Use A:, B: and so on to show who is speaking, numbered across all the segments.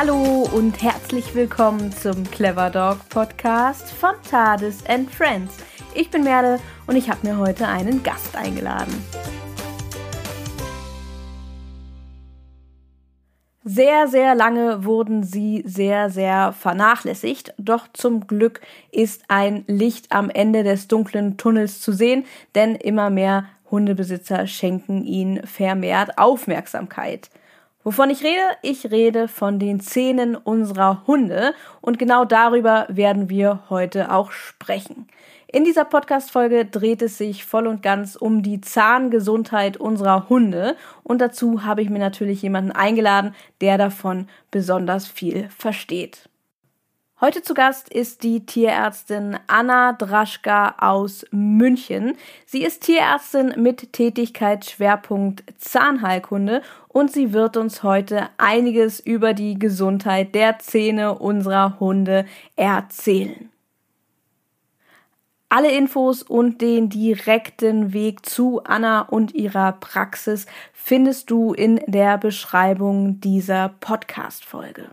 A: Hallo und herzlich willkommen zum Clever Dog Podcast von Tades and Friends. Ich bin Merle und ich habe mir heute einen Gast eingeladen. Sehr, sehr lange wurden sie sehr, sehr vernachlässigt, doch zum Glück ist ein Licht am Ende des dunklen Tunnels zu sehen, denn immer mehr Hundebesitzer schenken ihnen vermehrt Aufmerksamkeit. Wovon ich rede? Ich rede von den Zähnen unserer Hunde und genau darüber werden wir heute auch sprechen. In dieser Podcast-Folge dreht es sich voll und ganz um die Zahngesundheit unserer Hunde und dazu habe ich mir natürlich jemanden eingeladen, der davon besonders viel versteht. Heute zu Gast ist die Tierärztin Anna Draschka aus München. Sie ist Tierärztin mit Tätigkeitsschwerpunkt Zahnheilkunde und sie wird uns heute einiges über die Gesundheit der Zähne unserer Hunde erzählen. Alle Infos und den direkten Weg zu Anna und ihrer Praxis findest du in der Beschreibung dieser Podcast-Folge.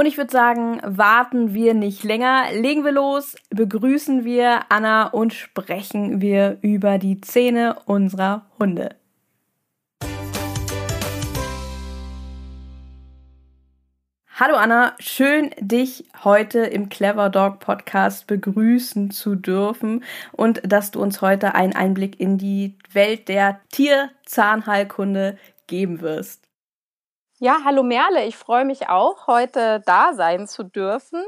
A: Und ich würde sagen, warten wir nicht länger, legen wir los, begrüßen wir Anna und sprechen wir über die Zähne unserer Hunde. Hallo Anna, schön dich heute im Clever Dog Podcast begrüßen zu dürfen und dass du uns heute einen Einblick in die Welt der Tierzahnheilkunde geben wirst.
B: Ja, hallo Merle, ich freue mich auch, heute da sein zu dürfen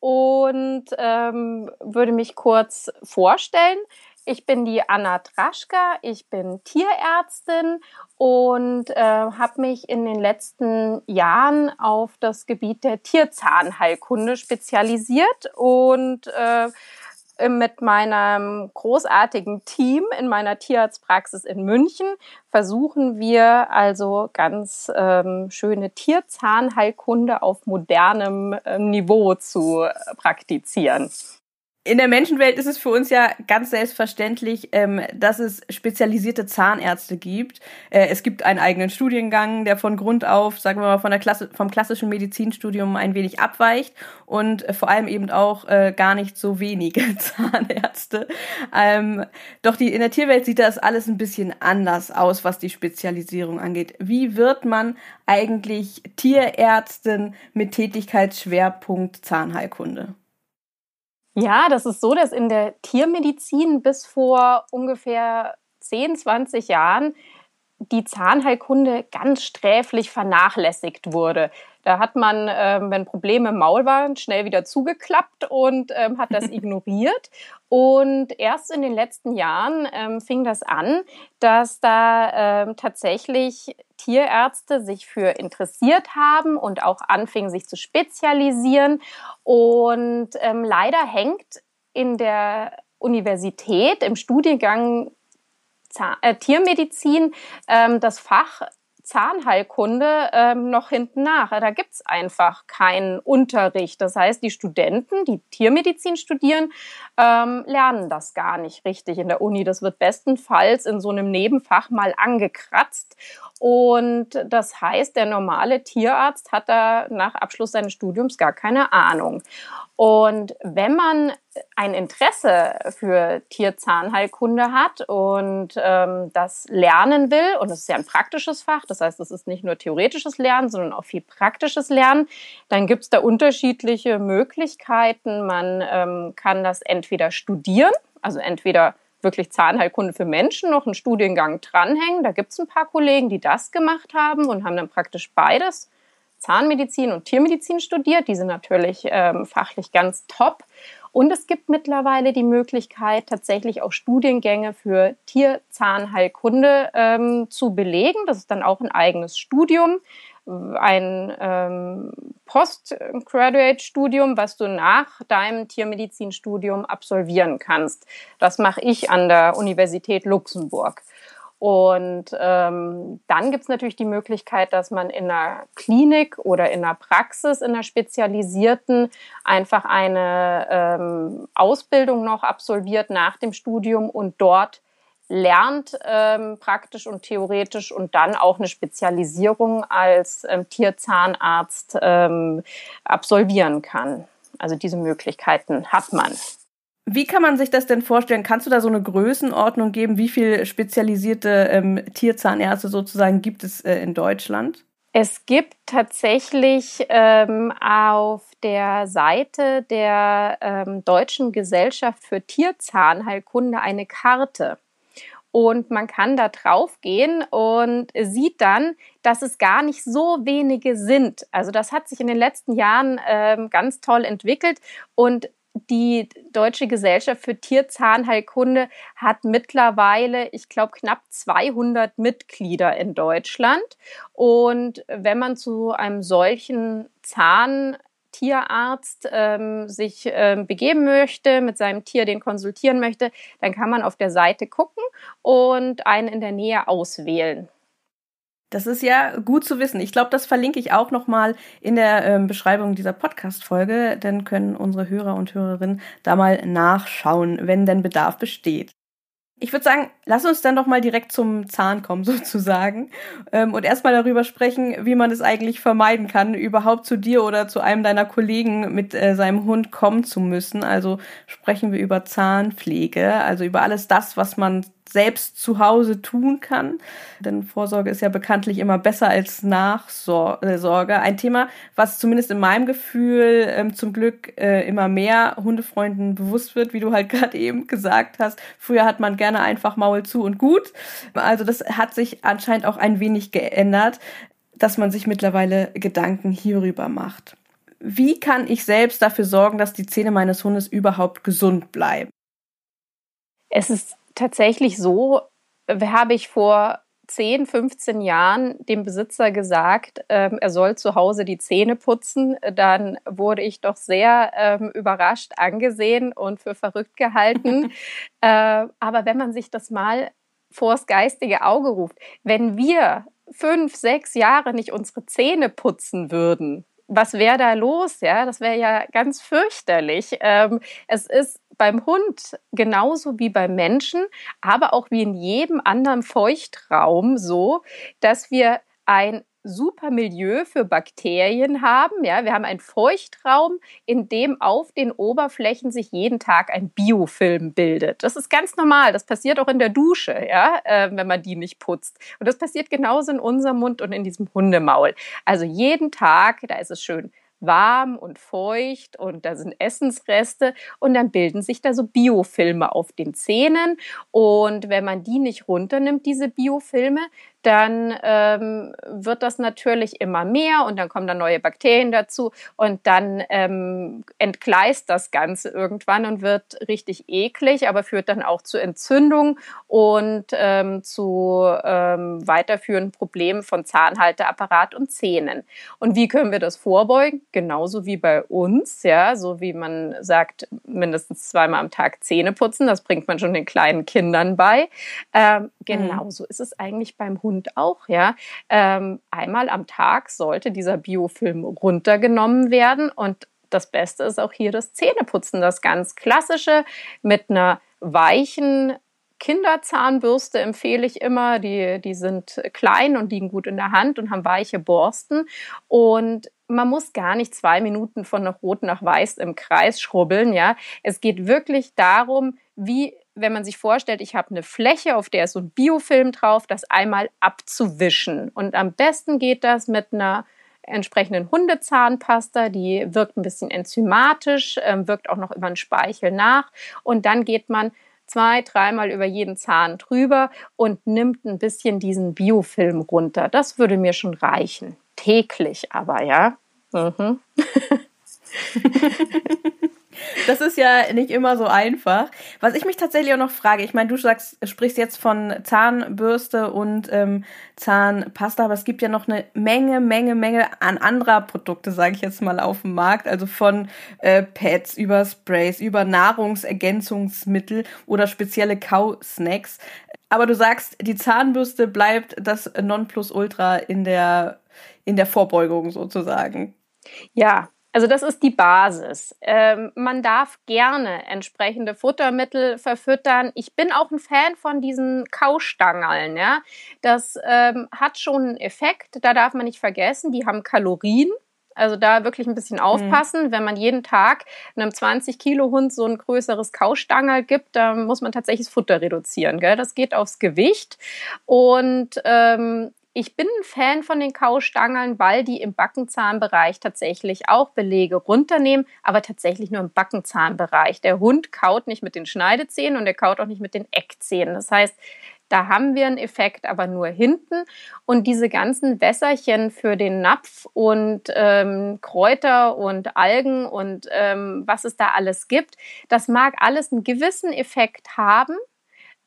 B: und ähm, würde mich kurz vorstellen. Ich bin die Anna Traschka, ich bin Tierärztin und äh, habe mich in den letzten Jahren auf das Gebiet der Tierzahnheilkunde spezialisiert und äh, mit meinem großartigen Team in meiner Tierarztpraxis in München versuchen wir also ganz ähm, schöne Tierzahnheilkunde auf modernem äh, Niveau zu äh, praktizieren
A: in der Menschenwelt ist es für uns ja ganz selbstverständlich, ähm, dass es spezialisierte Zahnärzte gibt. Äh, es gibt einen eigenen Studiengang, der von Grund auf, sagen wir mal, von der Klasse, vom klassischen Medizinstudium ein wenig abweicht und vor allem eben auch äh, gar nicht so wenige Zahnärzte. Ähm, doch die, in der Tierwelt sieht das alles ein bisschen anders aus, was die Spezialisierung angeht. Wie wird man eigentlich Tierärztin mit Tätigkeitsschwerpunkt Zahnheilkunde?
B: Ja, das ist so, dass in der Tiermedizin bis vor ungefähr 10, 20 Jahren die Zahnheilkunde ganz sträflich vernachlässigt wurde. Da hat man, ähm, wenn Probleme im Maul waren, schnell wieder zugeklappt und ähm, hat das ignoriert. Und erst in den letzten Jahren ähm, fing das an, dass da ähm, tatsächlich Tierärzte sich für interessiert haben und auch anfingen, sich zu spezialisieren. Und ähm, leider hängt in der Universität im Studiengang äh, Tiermedizin ähm, das Fach Zahnheilkunde ähm, noch hinten nach. Da gibt es einfach keinen Unterricht. Das heißt, die Studenten, die Tiermedizin studieren, ähm, lernen das gar nicht richtig in der Uni. Das wird bestenfalls in so einem Nebenfach mal angekratzt. Und das heißt, der normale Tierarzt hat da nach Abschluss seines Studiums gar keine Ahnung. Und wenn man ein Interesse für Tierzahnheilkunde hat und ähm, das lernen will, und es ist ja ein praktisches Fach, das heißt, es ist nicht nur theoretisches Lernen, sondern auch viel praktisches Lernen, dann gibt es da unterschiedliche Möglichkeiten. Man ähm, kann das entweder studieren, also entweder wirklich Zahnheilkunde für Menschen noch einen Studiengang dranhängen. Da gibt es ein paar Kollegen, die das gemacht haben und haben dann praktisch beides, Zahnmedizin und Tiermedizin studiert. Die sind natürlich ähm, fachlich ganz top. Und es gibt mittlerweile die Möglichkeit, tatsächlich auch Studiengänge für Tierzahnheilkunde ähm, zu belegen. Das ist dann auch ein eigenes Studium ein ähm, Postgraduate-Studium, was du nach deinem Tiermedizinstudium absolvieren kannst. Das mache ich an der Universität Luxemburg. Und ähm, dann gibt es natürlich die Möglichkeit, dass man in einer Klinik oder in einer Praxis, in einer spezialisierten, einfach eine ähm, Ausbildung noch absolviert nach dem Studium und dort lernt ähm, praktisch und theoretisch und dann auch eine Spezialisierung als ähm, Tierzahnarzt ähm, absolvieren kann. Also diese Möglichkeiten hat man.
A: Wie kann man sich das denn vorstellen? Kannst du da so eine Größenordnung geben? Wie viele spezialisierte ähm, Tierzahnärzte sozusagen gibt es äh, in Deutschland?
B: Es gibt tatsächlich ähm, auf der Seite der ähm, Deutschen Gesellschaft für Tierzahnheilkunde eine Karte. Und man kann da drauf gehen und sieht dann, dass es gar nicht so wenige sind. Also das hat sich in den letzten Jahren ähm, ganz toll entwickelt und die Deutsche Gesellschaft für Tierzahnheilkunde hat mittlerweile, ich glaube, knapp 200 Mitglieder in Deutschland. Und wenn man zu einem solchen Zahntierarzt ähm, sich ähm, begeben möchte, mit seinem Tier den konsultieren möchte, dann kann man auf der Seite gucken und einen in der Nähe auswählen.
A: Das ist ja gut zu wissen. Ich glaube, das verlinke ich auch nochmal in der ähm, Beschreibung dieser Podcast-Folge. Dann können unsere Hörer und Hörerinnen da mal nachschauen, wenn denn Bedarf besteht. Ich würde sagen, lass uns dann doch mal direkt zum Zahn kommen, sozusagen. Ähm, und erstmal darüber sprechen, wie man es eigentlich vermeiden kann, überhaupt zu dir oder zu einem deiner Kollegen mit äh, seinem Hund kommen zu müssen. Also sprechen wir über Zahnpflege, also über alles das, was man selbst zu Hause tun kann. Denn Vorsorge ist ja bekanntlich immer besser als Nachsorge. Ein Thema, was zumindest in meinem Gefühl ähm, zum Glück äh, immer mehr Hundefreunden bewusst wird, wie du halt gerade eben gesagt hast. Früher hat man gerne einfach Maul zu und gut. Also das hat sich anscheinend auch ein wenig geändert, dass man sich mittlerweile Gedanken hierüber macht. Wie kann ich selbst dafür sorgen, dass die Zähne meines Hundes überhaupt gesund bleiben?
B: Es ist tatsächlich so, habe ich vor 10, 15 Jahren dem Besitzer gesagt, ähm, er soll zu Hause die Zähne putzen, dann wurde ich doch sehr ähm, überrascht angesehen und für verrückt gehalten. äh, aber wenn man sich das mal vors geistige Auge ruft, wenn wir fünf, sechs Jahre nicht unsere Zähne putzen würden, was wäre da los? Ja, das wäre ja ganz fürchterlich. Ähm, es ist beim Hund genauso wie beim Menschen, aber auch wie in jedem anderen Feuchtraum so, dass wir ein super Milieu für Bakterien haben. Ja, wir haben einen Feuchtraum, in dem auf den Oberflächen sich jeden Tag ein Biofilm bildet. Das ist ganz normal. Das passiert auch in der Dusche, ja, äh, wenn man die nicht putzt. Und das passiert genauso in unserem Mund und in diesem Hundemaul. Also jeden Tag, da ist es schön warm und feucht und da sind Essensreste und dann bilden sich da so Biofilme auf den Zähnen. Und wenn man die nicht runternimmt, diese Biofilme, dann ähm, wird das natürlich immer mehr und dann kommen da neue Bakterien dazu und dann ähm, entgleist das Ganze irgendwann und wird richtig eklig, aber führt dann auch zu Entzündung und ähm, zu ähm, weiterführenden Problemen von Zahnhalteapparat und Zähnen. Und wie können wir das vorbeugen? Genauso wie bei uns, ja, so wie man sagt, mindestens zweimal am Tag Zähne putzen, das bringt man schon den kleinen Kindern bei. Ähm, genauso mhm. ist es eigentlich beim Hund Hund auch, ja. Ähm, einmal am Tag sollte dieser Biofilm runtergenommen werden und das Beste ist auch hier das Zähneputzen, das ganz klassische mit einer weichen Kinderzahnbürste empfehle ich immer. Die, die sind klein und liegen gut in der Hand und haben weiche Borsten. Und man muss gar nicht zwei Minuten von Rot nach Weiß im Kreis schrubbeln. Ja, es geht wirklich darum, wie wenn man sich vorstellt, ich habe eine Fläche, auf der ist so ein Biofilm drauf, das einmal abzuwischen. Und am besten geht das mit einer entsprechenden Hundezahnpasta, die wirkt ein bisschen enzymatisch, äh, wirkt auch noch über den Speichel nach. Und dann geht man zwei, dreimal über jeden Zahn drüber und nimmt ein bisschen diesen Biofilm runter. Das würde mir schon reichen. Täglich aber, ja. Mhm.
A: Das ist ja nicht immer so einfach. Was ich mich tatsächlich auch noch frage, ich meine, du sagst, sprichst jetzt von Zahnbürste und ähm, Zahnpasta, aber es gibt ja noch eine Menge, Menge, Menge an anderer Produkte, sage ich jetzt mal, auf dem Markt. Also von äh, Pads über Sprays, über Nahrungsergänzungsmittel oder spezielle Kausnacks. Aber du sagst, die Zahnbürste bleibt das Nonplusultra in der, in der Vorbeugung sozusagen.
B: Ja, Also das ist die Basis. Ähm, man darf gerne entsprechende Futtermittel verfüttern. Ich bin auch ein Fan von diesen Kaustangeln. Ja? Das ähm, hat schon einen Effekt. Da darf man nicht vergessen, die haben Kalorien. Also da wirklich ein bisschen aufpassen. Mhm. Wenn man jeden Tag einem 20-Kilo-Hund so ein größeres Kaustangel gibt, dann muss man tatsächlich das Futter reduzieren. Gell? Das geht aufs Gewicht. Und ähm, ich bin ein Fan von den Kaustangeln, weil die im Backenzahnbereich tatsächlich auch Belege runternehmen, aber tatsächlich nur im Backenzahnbereich. Der Hund kaut nicht mit den Schneidezähnen und er kaut auch nicht mit den Eckzähnen. Das heißt, da haben wir einen Effekt, aber nur hinten. Und diese ganzen Wässerchen für den Napf und ähm, Kräuter und Algen und ähm, was es da alles gibt, das mag alles einen gewissen Effekt haben.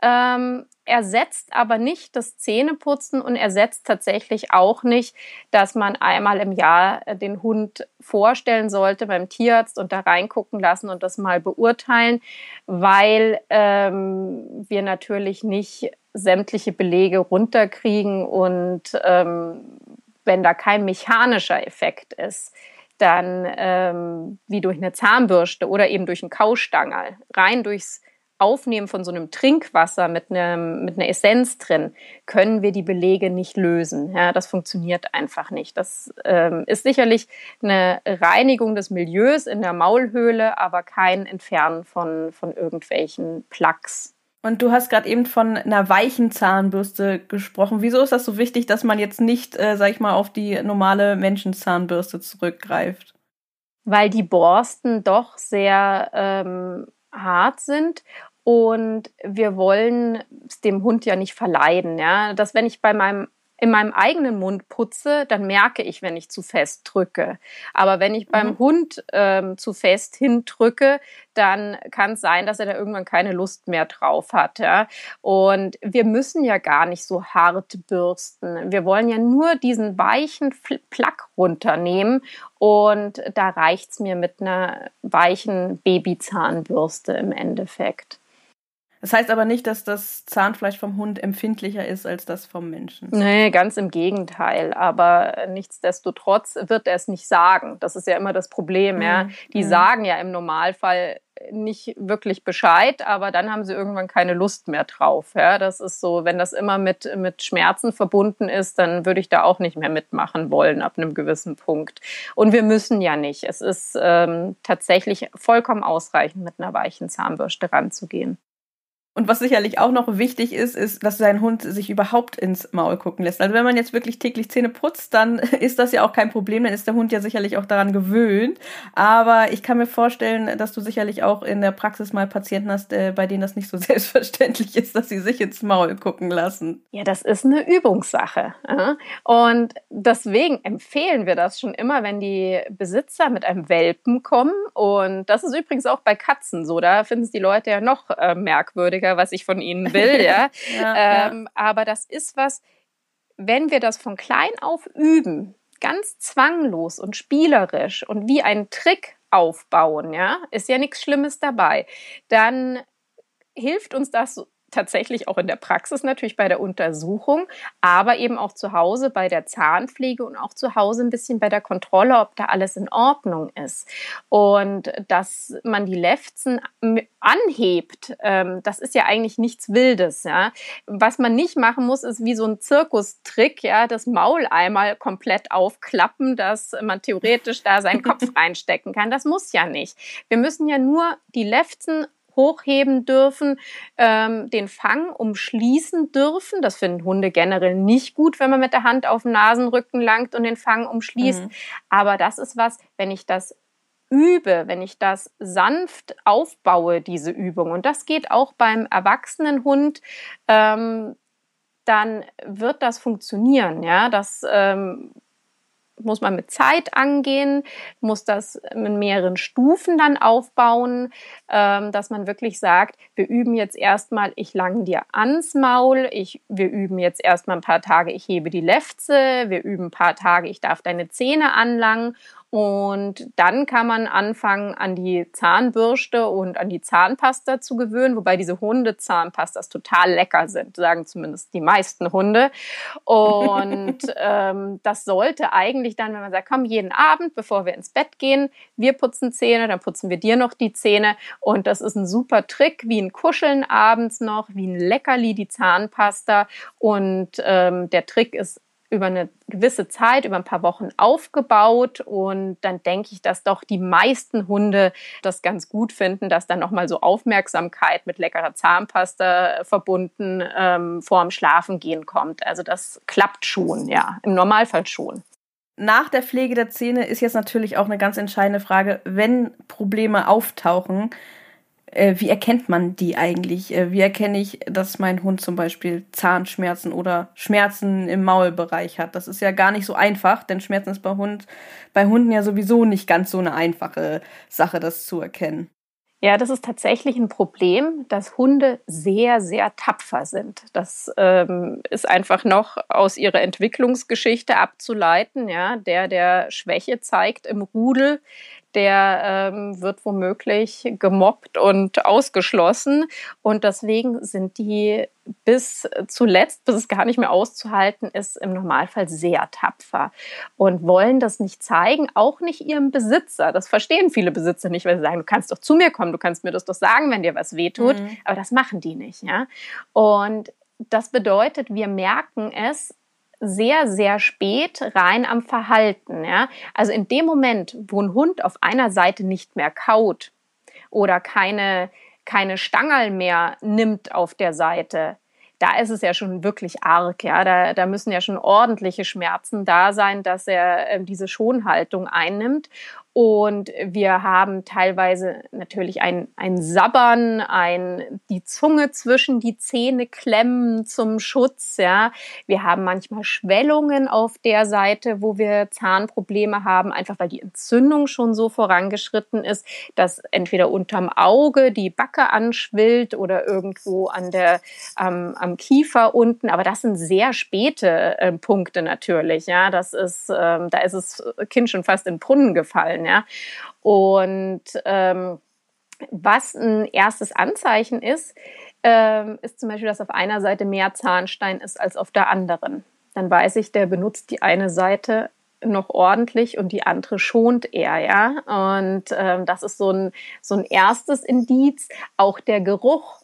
B: Ähm, ersetzt aber nicht das Zähneputzen und ersetzt tatsächlich auch nicht, dass man einmal im Jahr äh, den Hund vorstellen sollte beim Tierarzt und da reingucken lassen und das mal beurteilen, weil ähm, wir natürlich nicht sämtliche Belege runterkriegen und ähm, wenn da kein mechanischer Effekt ist, dann ähm, wie durch eine Zahnbürste oder eben durch einen Kaustangel rein durchs Aufnehmen von so einem Trinkwasser mit, einem, mit einer Essenz drin, können wir die Belege nicht lösen. Ja, das funktioniert einfach nicht. Das ähm, ist sicherlich eine Reinigung des Milieus in der Maulhöhle, aber kein Entfernen von, von irgendwelchen Plaques.
A: Und du hast gerade eben von einer weichen Zahnbürste gesprochen. Wieso ist das so wichtig, dass man jetzt nicht, äh, sag ich mal, auf die normale Menschenzahnbürste zurückgreift?
B: Weil die Borsten doch sehr ähm, hart sind und wir wollen es dem Hund ja nicht verleiden, ja, dass wenn ich bei meinem in meinem eigenen Mund putze, dann merke ich, wenn ich zu fest drücke. Aber wenn ich beim mhm. Hund ähm, zu fest hindrücke, dann kann es sein, dass er da irgendwann keine Lust mehr drauf hat. Ja? Und wir müssen ja gar nicht so hart bürsten. Wir wollen ja nur diesen weichen Plack runternehmen. Und da reicht es mir mit einer weichen Babyzahnbürste im Endeffekt.
A: Das heißt aber nicht, dass das Zahnfleisch vom Hund empfindlicher ist als das vom Menschen.
B: Nee, ganz im Gegenteil. Aber nichtsdestotrotz wird er es nicht sagen. Das ist ja immer das Problem. Mhm. Ja. Die mhm. sagen ja im Normalfall nicht wirklich Bescheid, aber dann haben sie irgendwann keine Lust mehr drauf. Ja, das ist so, wenn das immer mit, mit Schmerzen verbunden ist, dann würde ich da auch nicht mehr mitmachen wollen ab einem gewissen Punkt. Und wir müssen ja nicht. Es ist ähm, tatsächlich vollkommen ausreichend, mit einer weichen Zahnbürste ranzugehen.
A: Und was sicherlich auch noch wichtig ist, ist, dass sein Hund sich überhaupt ins Maul gucken lässt. Also wenn man jetzt wirklich täglich Zähne putzt, dann ist das ja auch kein Problem, dann ist der Hund ja sicherlich auch daran gewöhnt. Aber ich kann mir vorstellen, dass du sicherlich auch in der Praxis mal Patienten hast, äh, bei denen das nicht so selbstverständlich ist, dass sie sich ins Maul gucken lassen.
B: Ja, das ist eine Übungssache. Und deswegen empfehlen wir das schon immer, wenn die Besitzer mit einem Welpen kommen. Und das ist übrigens auch bei Katzen so. Da finden es die Leute ja noch äh, merkwürdiger weniger, was ich von ihnen will, ja. ja, ähm, ja. Aber das ist was, wenn wir das von klein auf üben, ganz zwanglos und spielerisch und wie ein Trick aufbauen, ja, ist ja nichts Schlimmes dabei, dann hilft uns das tatsächlich auch in der Praxis natürlich bei der Untersuchung, aber eben auch zu Hause bei der Zahnpflege und auch zu Hause ein bisschen bei der Kontrolle, ob da alles in Ordnung ist. Und dass man die Lefzen anhebt, ähm, das ist ja eigentlich nichts Wildes. Ja? Was man nicht machen muss, ist wie so ein Zirkustrick, ja, das Maul einmal komplett aufklappen, dass man theoretisch da seinen Kopf reinstecken kann. Das muss ja nicht. Wir müssen ja nur die Lefzen hochheben dürfen, ähm, den Fang umschließen dürfen. Das finden Hunde generell nicht gut, wenn man mit der Hand auf den Nasenrücken langt und den Fang umschließt. Mhm. Aber das ist was, wenn ich das übe, wenn ich das sanft aufbaue, diese Übung, und das geht auch beim erwachsenen Hund, ähm, dann wird das funktionieren. Ja, das ähm, muss man mit Zeit angehen, muss das in mehreren Stufen dann aufbauen, ähm, dass man wirklich sagt, wir üben jetzt erstmal, ich lang dir ans Maul, ich, wir üben jetzt erstmal ein paar Tage, ich hebe die Lefze, wir üben ein paar Tage, ich darf deine Zähne anlangen Und dann kann man anfangen, an die Zahnbürste und an die Zahnpasta zu gewöhnen, wobei diese Hundezahnpastas total lecker sind, sagen zumindest die meisten Hunde. Und ähm, das sollte eigentlich dann, wenn man sagt, komm, jeden Abend, bevor wir ins Bett gehen, wir putzen Zähne, dann putzen wir dir noch die Zähne. Und das ist ein super Trick, wie ein Kuscheln abends noch, wie ein Leckerli die Zahnpasta. Und ähm, der Trick ist über eine gewisse Zeit, über ein paar Wochen aufgebaut und dann denke ich, dass doch die meisten Hunde das ganz gut finden, dass dann nochmal so Aufmerksamkeit mit leckerer Zahnpasta verbunden ähm, vorm Schlafengehen kommt. Also das klappt schon, ja, im Normalfall schon.
A: Nach der Pflege der Zähne ist jetzt natürlich auch eine ganz entscheidende Frage, wenn Probleme auftauchen, äh, wie erkennt man die eigentlich? Äh, wie erkenne ich, dass mein Hund zum Beispiel Zahnschmerzen oder Schmerzen im Maulbereich hat? Das ist ja gar nicht so einfach, denn Schmerzen ist bei, Hund, bei Hunden ja sowieso nicht ganz so eine einfache Sache, das zu erkennen.
B: Ja, das ist tatsächlich ein Problem, dass Hunde sehr, sehr tapfer sind. Das ähm, ist einfach noch aus ihrer Entwicklungsgeschichte abzuleiten. Ja, der, der Schwäche zeigt im Rudel, der ähm, wird womöglich gemobbt und ausgeschlossen. Und deswegen sind die bis zuletzt, bis es gar nicht mehr auszuhalten ist, im Normalfall sehr tapfer und wollen das nicht zeigen, auch nicht ihrem Besitzer. Das verstehen viele Besitzer nicht, weil sie sagen, du kannst doch zu mir kommen, du kannst mir das doch sagen, wenn dir was wehtut. Mhm. Aber das machen die nicht. Ja? Und das bedeutet, wir merken es sehr, sehr spät rein am Verhalten. Ja? Also in dem Moment, wo ein Hund auf einer Seite nicht mehr kaut oder keine, keine Stangerl mehr nimmt auf der Seite, da ist es ja schon wirklich arg. Ja? Da, da müssen ja schon ordentliche Schmerzen da sein, dass er äh, diese Schonhaltung einnimmt. Und wir haben teilweise natürlich ein, ein Sabbern, ein, die Zunge zwischen die Zähne klemmen zum Schutz, ja. Wir haben manchmal Schwellungen auf der Seite, wo wir Zahnprobleme haben, einfach weil die Entzündung schon so vorangeschritten ist, dass entweder unterm Auge die Backe anschwillt oder irgendwo an der, ähm, am Kiefer unten. Aber das sind sehr späte äh, Punkte natürlich, ja. Das ist, ähm, da ist das Kind schon fast in den Brunnen gefallen ja. Und ähm, was ein erstes Anzeichen ist, ähm, ist zum Beispiel, dass auf einer Seite mehr Zahnstein ist als auf der anderen. Dann weiß ich, der benutzt die eine Seite noch ordentlich und die andere schont er, ja. Und ähm, das ist so ein, so ein erstes Indiz. Auch der Geruch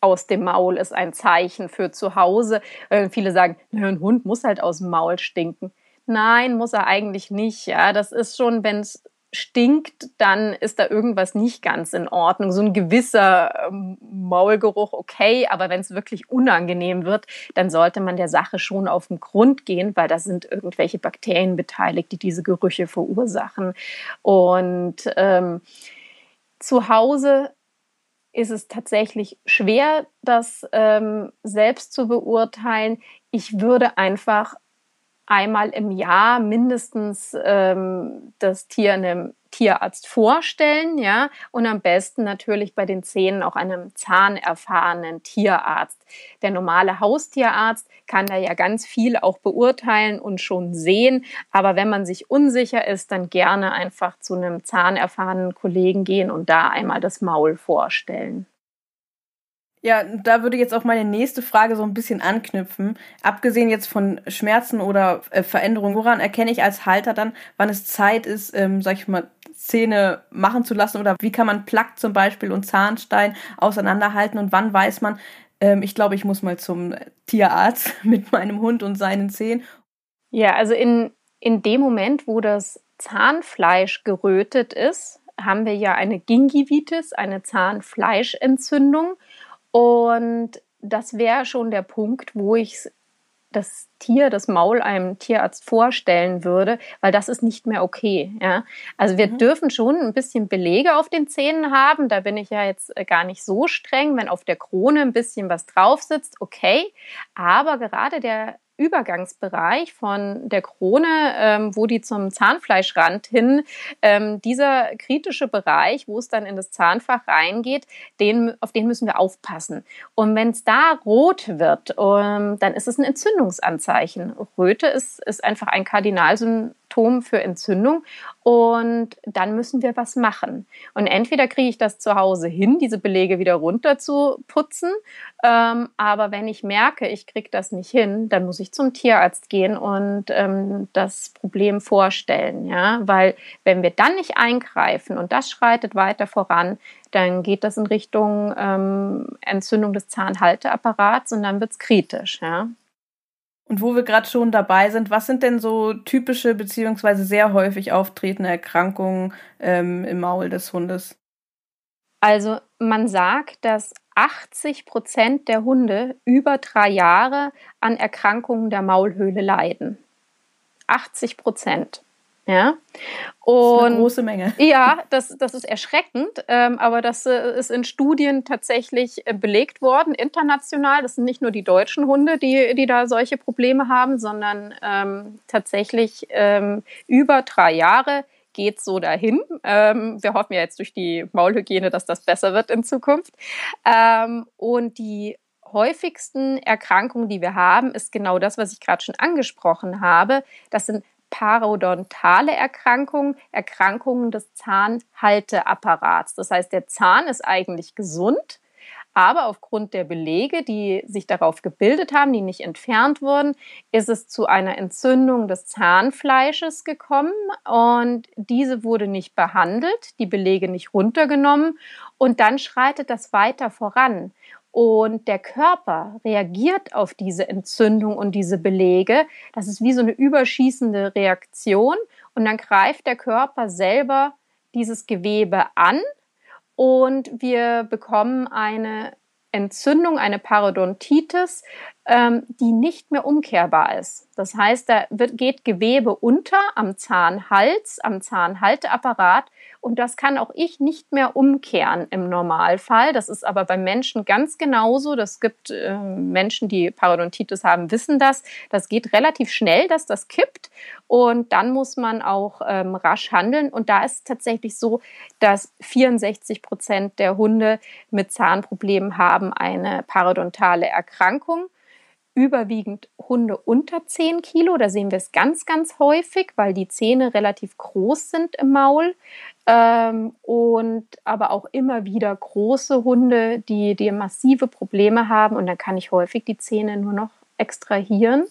B: aus dem Maul ist ein Zeichen für zu Hause. Äh, viele sagen, ein Hund muss halt aus dem Maul stinken. Nein, muss er eigentlich nicht. Ja, das ist schon, wenn es stinkt, dann ist da irgendwas nicht ganz in Ordnung. So ein gewisser ähm, Maulgeruch, okay, aber wenn es wirklich unangenehm wird, dann sollte man der Sache schon auf den Grund gehen, weil da sind irgendwelche Bakterien beteiligt, die diese Gerüche verursachen. Und ähm, zu Hause ist es tatsächlich schwer, das ähm, selbst zu beurteilen. Ich würde einfach einmal im Jahr mindestens ähm, das Tier einem Tierarzt vorstellen, ja, und am besten natürlich bei den Zähnen auch einem zahnerfahrenen Tierarzt. Der normale Haustierarzt kann da ja ganz viel auch beurteilen und schon sehen, aber wenn man sich unsicher ist, dann gerne einfach zu einem zahnerfahrenen Kollegen gehen und da einmal das Maul vorstellen.
A: Ja, da würde jetzt auch meine nächste Frage so ein bisschen anknüpfen. Abgesehen jetzt von Schmerzen oder äh, Veränderungen, woran erkenne ich als Halter dann, wann es Zeit ist, ähm, sag ich mal, Zähne machen zu lassen oder wie kann man Plack zum Beispiel und Zahnstein auseinanderhalten und wann weiß man, ähm, ich glaube, ich muss mal zum Tierarzt mit meinem Hund und seinen Zähnen.
B: Ja, also in, in dem Moment, wo das Zahnfleisch gerötet ist, haben wir ja eine Gingivitis, eine Zahnfleischentzündung. Und das wäre schon der Punkt, wo ich das Tier, das Maul einem Tierarzt vorstellen würde, weil das ist nicht mehr okay. Ja? Also wir mhm. dürfen schon ein bisschen Belege auf den Zähnen haben. Da bin ich ja jetzt äh, gar nicht so streng. Wenn auf der Krone ein bisschen was drauf sitzt, okay. Aber gerade der Übergangsbereich von der Krone, ähm, wo die zum Zahnfleischrand hin, ähm, dieser kritische Bereich, wo es dann in das Zahnfach reingeht, den, auf den müssen wir aufpassen. Und wenn es da rot wird, ähm, dann ist es ein Entzündungsanzeichen. Röte ist, ist einfach ein Kardinalsymptom Symptom für Entzündung und dann müssen wir was machen. Und entweder kriege ich das zu Hause hin, diese Belege wieder runter zu putzen, ähm, aber wenn ich merke, ich kriege das nicht hin, dann muss ich zum Tierarzt gehen und ähm, das Problem vorstellen, ja, weil wenn wir dann nicht eingreifen und das schreitet weiter voran, dann geht das in Richtung ähm, Entzündung des Zahnhalteapparats und dann wird es kritisch, ja.
A: Und wo wir gerade schon dabei sind, was sind denn so typische beziehungsweise sehr häufig auftretende Erkrankungen ähm, im Maul des Hundes?
B: Also man sagt, dass 80 Prozent der Hunde über drei Jahre an Erkrankungen der Maulhöhle leiden. 80 Prozent. Ja.
A: Und, das ist eine große Menge.
B: Ja, das, das ist erschreckend, ähm, aber das äh, ist in Studien tatsächlich äh, belegt worden, international. Das sind nicht nur die deutschen Hunde, die, die da solche Probleme haben, sondern ähm, tatsächlich ähm, über drei Jahre geht so dahin. Ähm, wir hoffen ja jetzt durch die Maulhygiene, dass das besser wird in Zukunft. Ähm, und die häufigsten Erkrankungen, die wir haben, ist genau das, was ich gerade schon angesprochen habe. Das sind parodontale Erkrankungen, Erkrankungen des Zahnhalteapparats. Das heißt, der Zahn ist eigentlich gesund, aber aufgrund der Belege, die sich darauf gebildet haben, die nicht entfernt wurden, ist es zu einer Entzündung des Zahnfleisches gekommen und diese wurde nicht behandelt, die Belege nicht runtergenommen und dann schreitet das weiter voran. Und der Körper reagiert auf diese Entzündung und diese Belege. Das ist wie so eine überschießende Reaktion. Und dann greift der Körper selber dieses Gewebe an und wir bekommen eine Entzündung, eine Parodontitis, ähm, die nicht mehr umkehrbar ist. Das heißt, da wird, geht Gewebe unter am Zahnhals, am Zahnhalteapparat und das kann auch ich nicht mehr umkehren im Normalfall. Das ist aber bei Menschen ganz genauso. Das gibt äh, Menschen, die Parodontitis haben, wissen das. Das geht relativ schnell, dass das kippt. Und dann muss man auch ähm, rasch handeln. Und da ist es tatsächlich so, dass 64 Prozent der Hunde mit Zahnproblemen haben eine parodontale Erkrankung überwiegend Hunde unter 10 Kilo. Da sehen wir es ganz, ganz häufig, weil die Zähne relativ groß sind im Maul. Ähm, und aber auch immer wieder große Hunde, die, die massive Probleme haben. Und dann kann ich häufig die Zähne nur noch extrahieren.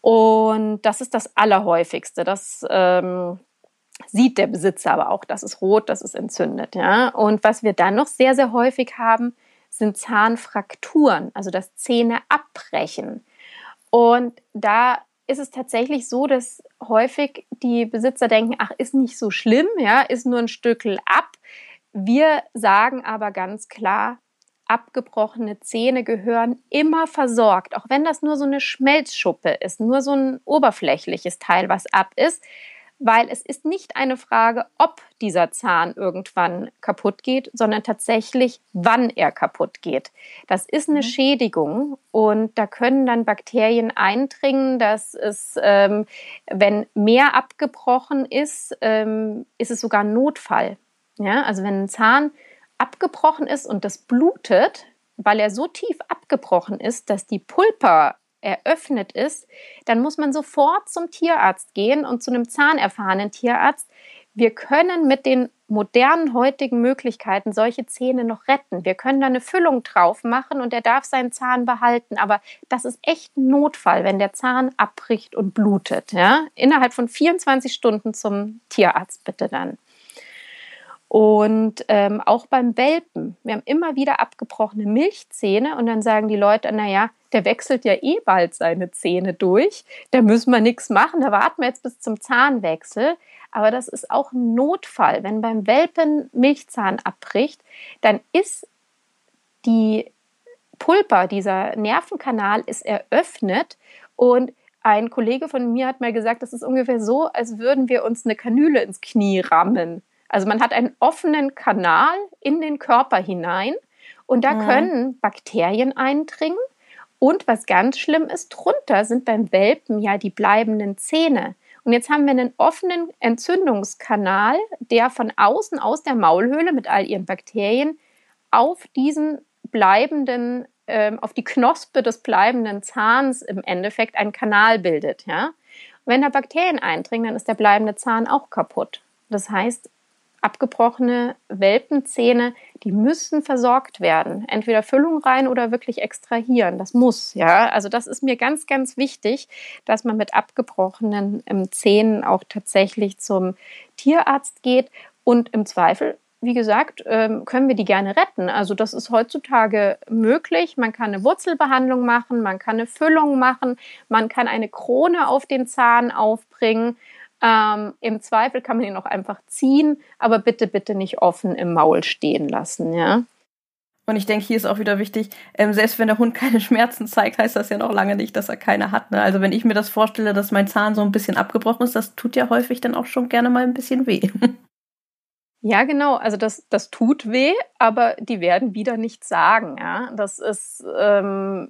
B: Und das ist das Allerhäufigste. Das ähm, sieht der Besitzer aber auch. Das ist rot, das ist entzündet. Ja? Und was wir dann noch sehr, sehr häufig haben, sind Zahnfrakturen, also das Zähne abbrechen. Und da ist es tatsächlich so, dass häufig die Besitzer denken, ach, ist nicht so schlimm, ja, ist nur ein Stückel ab. Wir sagen aber ganz klar, abgebrochene Zähne gehören immer versorgt, auch wenn das nur so eine Schmelzschuppe ist, nur so ein oberflächliches Teil, was ab ist weil es ist nicht eine Frage, ob dieser Zahn irgendwann kaputt geht, sondern tatsächlich, wann er kaputt geht. Das ist eine mhm. Schädigung und da können dann Bakterien eindringen, dass es, ähm, wenn mehr abgebrochen ist, ähm, ist es sogar ein Notfall. Ja, also wenn ein Zahn abgebrochen ist und das blutet, weil er so tief abgebrochen ist, dass die Pulpa eröffnet ist, dann muss man sofort zum Tierarzt gehen und zu einem zahnerfahrenen Tierarzt. Wir können mit den modernen heutigen Möglichkeiten solche Zähne noch retten. Wir können da eine Füllung drauf machen und er darf seinen Zahn behalten. Aber das ist echt ein Notfall, wenn der Zahn abbricht und blutet. Ja? Innerhalb von 24 Stunden zum Tierarzt bitte dann. Und ähm, auch beim Welpen. Wir haben immer wieder abgebrochene Milchzähne und dann sagen die Leute, naja, der wechselt ja eh bald seine Zähne durch, da müssen wir nichts machen, da warten wir jetzt bis zum Zahnwechsel. Aber das ist auch ein Notfall. Wenn beim Welpen Milchzahn abbricht, dann ist die Pulpa, dieser Nervenkanal ist eröffnet und ein Kollege von mir hat mal gesagt, das ist ungefähr so, als würden wir uns eine Kanüle ins Knie rammen. Also man hat einen offenen Kanal in den Körper hinein und da mhm. können Bakterien eindringen und was ganz schlimm ist, drunter sind beim Welpen ja die bleibenden Zähne. Und jetzt haben wir einen offenen Entzündungskanal, der von außen aus der Maulhöhle mit all ihren Bakterien auf diesen bleibenden, ähm, auf die Knospe des bleibenden Zahns im Endeffekt einen Kanal bildet. Ja? Wenn da Bakterien eindringen, dann ist der bleibende Zahn auch kaputt. Das heißt, abgebrochene Welpenzähne, die müssen versorgt werden. Entweder Füllung rein oder wirklich extrahieren. Das muss, ja. Also das ist mir ganz, ganz wichtig, dass man mit abgebrochenen ähm, Zähnen auch tatsächlich zum Tierarzt geht und im Zweifel wie gesagt, ähm, können wir die gerne retten. Also das ist heutzutage möglich. Man kann eine Wurzelbehandlung machen, man kann eine Füllung machen, man kann eine Krone auf den Zahn aufbringen. Ähm, Im Zweifel kann man ihn auch einfach ziehen, aber bitte, bitte nicht offen im Maul stehen lassen, ja.
A: Und ich denke, hier ist auch wieder wichtig, ähm, selbst wenn der Hund keine Schmerzen zeigt, heißt das ja noch lange nicht, dass er keine hat. Ne? Also wenn ich mir das vorstelle, dass mein Zahn so ein bisschen abgebrochen ist, das tut ja häufig dann auch schon gerne mal ein bisschen weh.
B: Ja, genau. Also das, das tut weh, aber die werden wieder nichts sagen. Ja? Das ist ähm,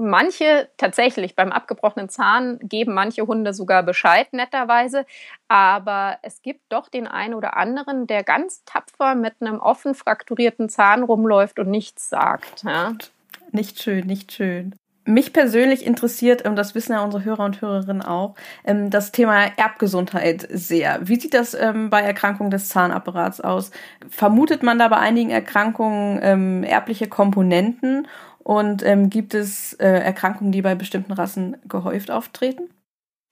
B: manche tatsächlich beim abgebrochenen Zahn geben manche Hunde sogar Bescheid netterweise, aber es gibt doch den einen oder anderen, der ganz tapfer mit einem offen frakturierten Zahn rumläuft und nichts sagt. Ja?
A: Nicht schön, nicht schön. Mich persönlich interessiert, und das wissen ja unsere Hörer und Hörerinnen auch, ähm, das Thema Erbgesundheit sehr. Wie sieht das ähm, bei Erkrankungen des Zahnapparats aus? Vermutet man da bei einigen Erkrankungen ähm, erbliche Komponenten und gibt es äh, Erkrankungen, die bei bestimmten Rassen gehäuft auftreten?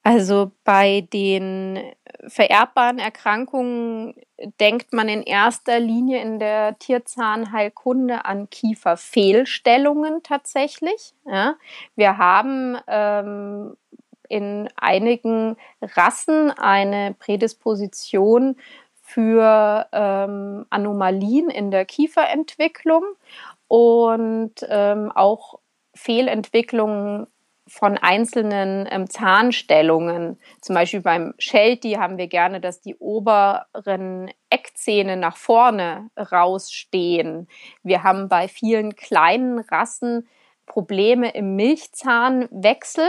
B: Also bei den vererbbaren Erkrankungen denkt man in erster Linie in der Tierzahnheilkunde an Kieferfehlstellungen tatsächlich. Ja. Wir haben ähm, in einigen Rassen eine Prädisposition für ähm, Anomalien in der Kieferentwicklung und ähm, auch Fehlentwicklungen von einzelnen ähm, Zahnstellungen. Zum Beispiel beim Sheltie haben wir gerne, dass die oberen Eckzähne nach vorne rausstehen. Wir haben bei vielen kleinen Rassen Probleme im Milchzahnwechsel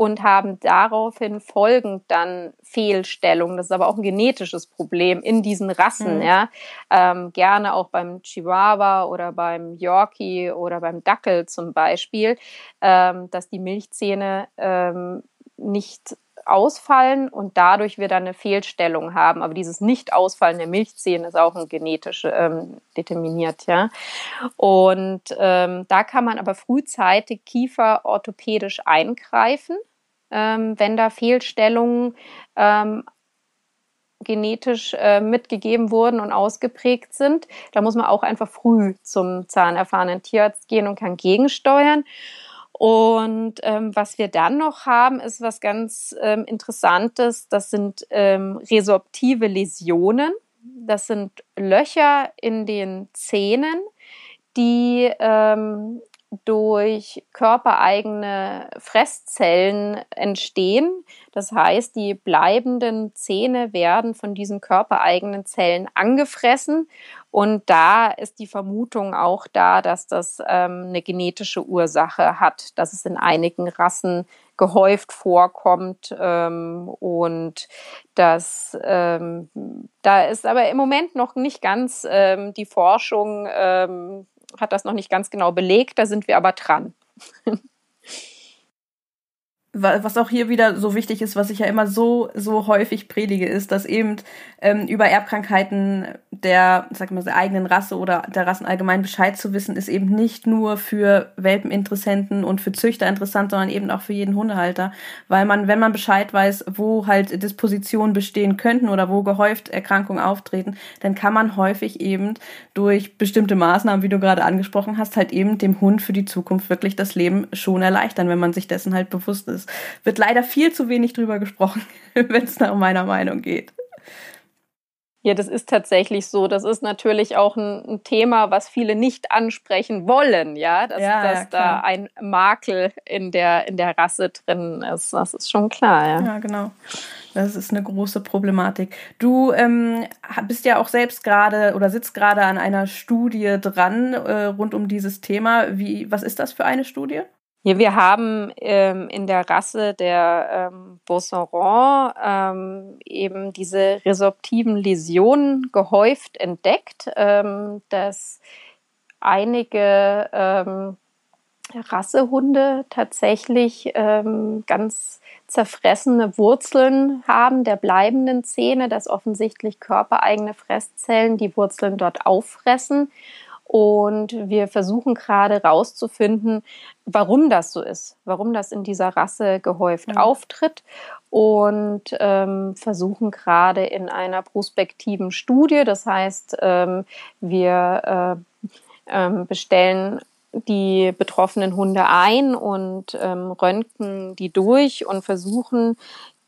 B: und haben daraufhin folgend dann Fehlstellungen. Das ist aber auch ein genetisches Problem in diesen Rassen, mhm. ja. Ähm, gerne auch beim Chihuahua oder beim Yorkie oder beim Dackel zum Beispiel, ähm, dass die Milchzähne ähm, nicht ausfallen und dadurch wir dann eine Fehlstellung haben. Aber dieses Nicht-Ausfallen der Milchzähne ist auch ein genetisch ähm, determiniert, ja. Und ähm, da kann man aber frühzeitig Kiefer orthopädisch eingreifen ähm, wenn da Fehlstellungen ähm, genetisch äh, mitgegeben wurden und ausgeprägt sind. Da muss man auch einfach früh zum zahnerfahrenen Tierarzt gehen und kann gegensteuern. Und ähm, was wir dann noch haben, ist was ganz ähm, Interessantes. Das sind ähm, resorptive Läsionen. Das sind Löcher in den Zähnen, die ähm, durch körpereigene Fresszellen entstehen. Das heißt, die bleibenden Zähne werden von diesen körpereigenen Zellen angefressen. Und da ist die Vermutung auch da, dass das ähm, eine genetische Ursache hat, dass es in einigen Rassen gehäuft vorkommt. Ähm, und das, ähm, da ist aber im Moment noch nicht ganz ähm, die Forschung ähm, hat das noch nicht ganz genau belegt, da sind wir aber dran.
A: was auch hier wieder so wichtig ist, was ich ja immer so, so häufig predige, ist, dass eben ähm, über Erbkrankheiten der, sag mal, der eigenen Rasse oder der Rassen allgemein Bescheid zu wissen, ist eben nicht nur für Welpeninteressenten und für Züchter interessant, sondern eben auch für jeden Hundehalter. Weil man, wenn man Bescheid weiß, wo halt Dispositionen bestehen könnten oder wo gehäuft Erkrankungen auftreten, dann kann man häufig eben durch bestimmte Maßnahmen, wie du gerade angesprochen hast, halt eben dem Hund für die Zukunft wirklich das Leben schon erleichtern, wenn man sich dessen halt bewusst ist. Wird leider viel zu wenig drüber gesprochen, wenn es nach meiner Meinung geht.
B: Ja, das ist tatsächlich so. Das ist natürlich auch ein, ein Thema, was viele nicht ansprechen wollen, ja, dass, ja, dass ja, da ein Makel in der, in der Rasse drin ist. Das ist schon klar, ja.
A: Ja, genau. Das ist eine große Problematik. Du ähm, bist ja auch selbst gerade oder sitzt gerade an einer Studie dran äh, rund um dieses Thema. Wie, was ist das für eine Studie?
B: Ja, wir haben ähm, in der Rasse der ähm, Beauceron ähm, eben diese resorptiven Läsionen gehäuft entdeckt, ähm, dass einige ähm, Rassehunde tatsächlich ähm, ganz zerfressene Wurzeln haben der bleibenden Zähne, dass offensichtlich körpereigene Fresszellen die Wurzeln dort auffressen. Und wir versuchen gerade herauszufinden, warum das so ist, warum das in dieser Rasse gehäuft mhm. auftritt. Und ähm, versuchen gerade in einer prospektiven Studie, das heißt, ähm, wir äh, ähm, bestellen die betroffenen Hunde ein und ähm, röntgen die durch und versuchen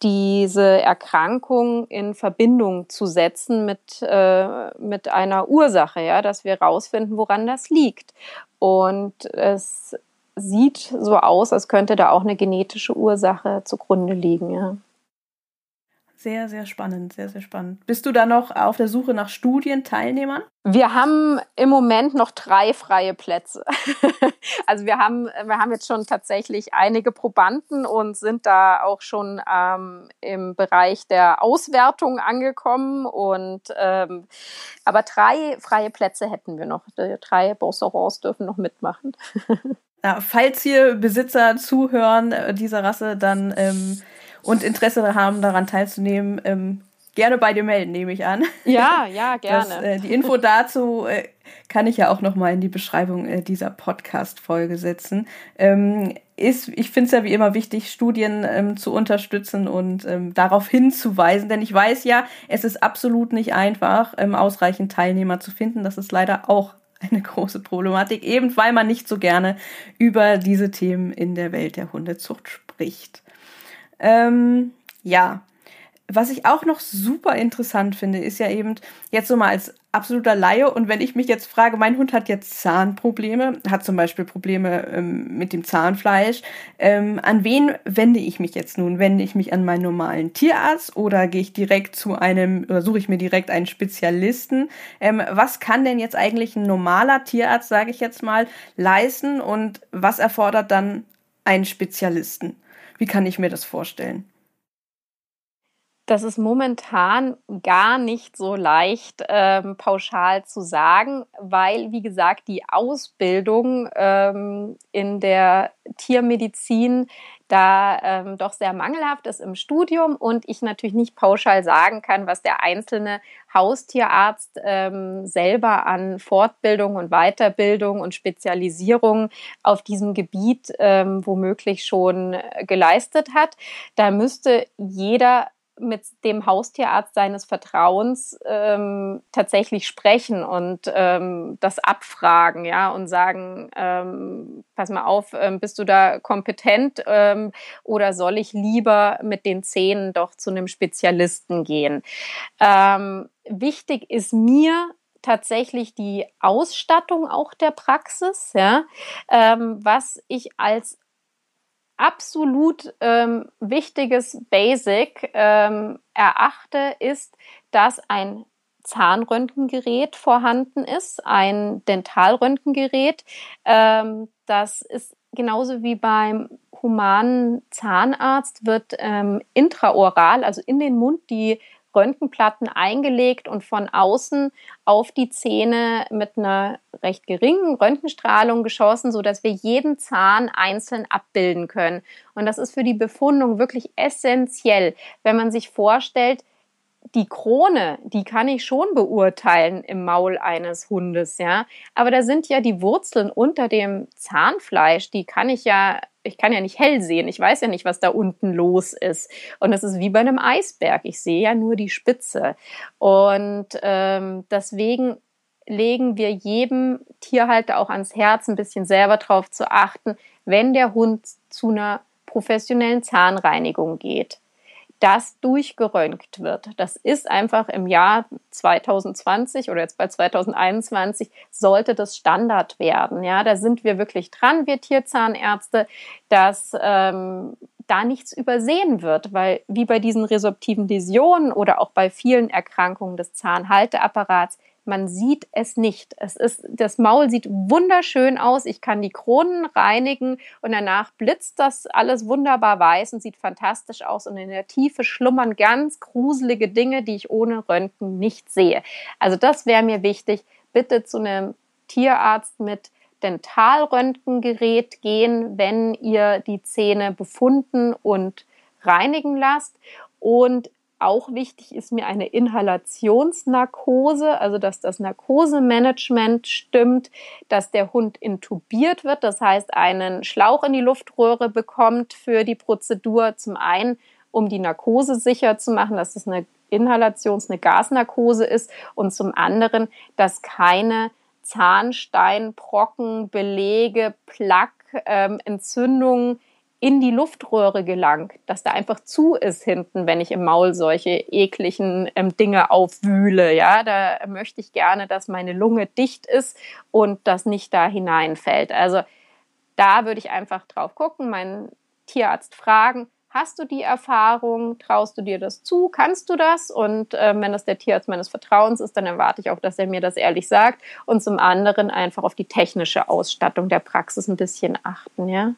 B: diese Erkrankung in Verbindung zu setzen mit, äh, mit einer Ursache, ja, dass wir herausfinden, woran das liegt. Und es sieht so aus, als könnte da auch eine genetische Ursache zugrunde liegen, ja.
A: Sehr, sehr spannend, sehr, sehr spannend. Bist du da noch auf der Suche nach Studienteilnehmern?
B: Wir haben im Moment noch drei freie Plätze. also wir haben, wir haben jetzt schon tatsächlich einige Probanden und sind da auch schon ähm, im Bereich der Auswertung angekommen. Und ähm, aber drei freie Plätze hätten wir noch. Die drei Bosserons dürfen noch mitmachen.
A: ja, falls hier Besitzer zuhören äh, dieser Rasse, dann ähm, und Interesse haben, daran teilzunehmen, ähm, gerne bei dir melden, nehme ich an.
B: Ja, ja, gerne.
A: Das, äh, die Info dazu äh, kann ich ja auch noch mal in die Beschreibung äh, dieser Podcast-Folge setzen. Ähm, ist, ich finde es ja wie immer wichtig, Studien ähm, zu unterstützen und ähm, darauf hinzuweisen, denn ich weiß ja, es ist absolut nicht einfach, ähm, ausreichend Teilnehmer zu finden. Das ist leider auch eine große Problematik, eben weil man nicht so gerne über diese Themen in der Welt der Hundezucht spricht. Ähm, ja, was ich auch noch super interessant finde, ist ja eben jetzt so mal als absoluter Laie und wenn ich mich jetzt frage, mein Hund hat jetzt Zahnprobleme, hat zum Beispiel Probleme ähm, mit dem Zahnfleisch, ähm, an wen wende ich mich jetzt nun? Wende ich mich an meinen normalen Tierarzt oder gehe ich direkt zu einem oder suche ich mir direkt einen Spezialisten? Ähm, was kann denn jetzt eigentlich ein normaler Tierarzt, sage ich jetzt mal, leisten und was erfordert dann einen Spezialisten? Wie kann ich mir das vorstellen?
B: Das ist momentan gar nicht so leicht ähm, pauschal zu sagen, weil, wie gesagt, die Ausbildung ähm, in der Tiermedizin da ähm, doch sehr mangelhaft ist im Studium und ich natürlich nicht pauschal sagen kann, was der einzelne Haustierarzt ähm, selber an Fortbildung und Weiterbildung und Spezialisierung auf diesem Gebiet ähm, womöglich schon geleistet hat. Da müsste jeder mit dem Haustierarzt seines Vertrauens ähm, tatsächlich sprechen und ähm, das abfragen, ja, und sagen, ähm, pass mal auf, ähm, bist du da kompetent ähm, oder soll ich lieber mit den Zähnen doch zu einem Spezialisten gehen? Ähm, wichtig ist mir, tatsächlich die Ausstattung auch der Praxis, ja, ähm, was ich als absolut ähm, wichtiges Basic ähm, erachte, ist, dass ein Zahnröntgengerät vorhanden ist, ein Dentalröntgengerät. Ähm, das ist genauso wie beim humanen Zahnarzt, wird ähm, intraoral, also in den Mund, die Röntgenplatten eingelegt und von außen auf die Zähne mit einer recht geringen Röntgenstrahlung geschossen, so dass wir jeden Zahn einzeln abbilden können. Und das ist für die Befundung wirklich essentiell, wenn man sich vorstellt, die Krone, die kann ich schon beurteilen im Maul eines Hundes, ja. Aber da sind ja die Wurzeln unter dem Zahnfleisch, die kann ich ja, ich kann ja nicht hell sehen. Ich weiß ja nicht, was da unten los ist. Und das ist wie bei einem Eisberg. Ich sehe ja nur die Spitze. Und ähm, deswegen legen wir jedem Tierhalter auch ans Herz, ein bisschen selber drauf zu achten, wenn der Hund zu einer professionellen Zahnreinigung geht das durchgeröntgt wird. Das ist einfach im Jahr 2020 oder jetzt bei 2021 sollte das Standard werden. Ja, da sind wir wirklich dran, wir Tierzahnärzte, dass ähm, da nichts übersehen wird, weil wie bei diesen resorptiven Läsionen oder auch bei vielen Erkrankungen des Zahnhalteapparats man sieht es nicht. Es ist, das Maul sieht wunderschön aus. Ich kann die Kronen reinigen und danach blitzt das alles wunderbar weiß und sieht fantastisch aus. Und in der Tiefe schlummern ganz gruselige Dinge, die ich ohne Röntgen nicht sehe. Also das wäre mir wichtig. Bitte zu einem Tierarzt mit Dentalröntgengerät gehen, wenn ihr die Zähne befunden und reinigen lasst. Und auch wichtig ist mir eine Inhalationsnarkose, also dass das Narkosemanagement stimmt, dass der Hund intubiert wird, das heißt einen Schlauch in die Luftröhre bekommt für die Prozedur. Zum einen, um die Narkose sicher zu machen, dass es eine Inhalations-, eine Gasnarkose ist und zum anderen, dass keine Zahnsteinbrocken, Belege, Plaque, ähm, Entzündungen in die Luftröhre gelangt, dass da einfach zu ist hinten, wenn ich im Maul solche ekligen ähm, Dinge aufwühle. Ja, da möchte ich gerne, dass meine Lunge dicht ist und das nicht da hineinfällt. Also da würde ich einfach drauf gucken, meinen Tierarzt fragen, hast du die Erfahrung, traust du dir das zu, kannst du das? Und äh, wenn das der Tierarzt meines Vertrauens ist, dann erwarte ich auch, dass er mir das ehrlich sagt. Und zum anderen einfach auf die technische Ausstattung der Praxis ein bisschen achten, ja.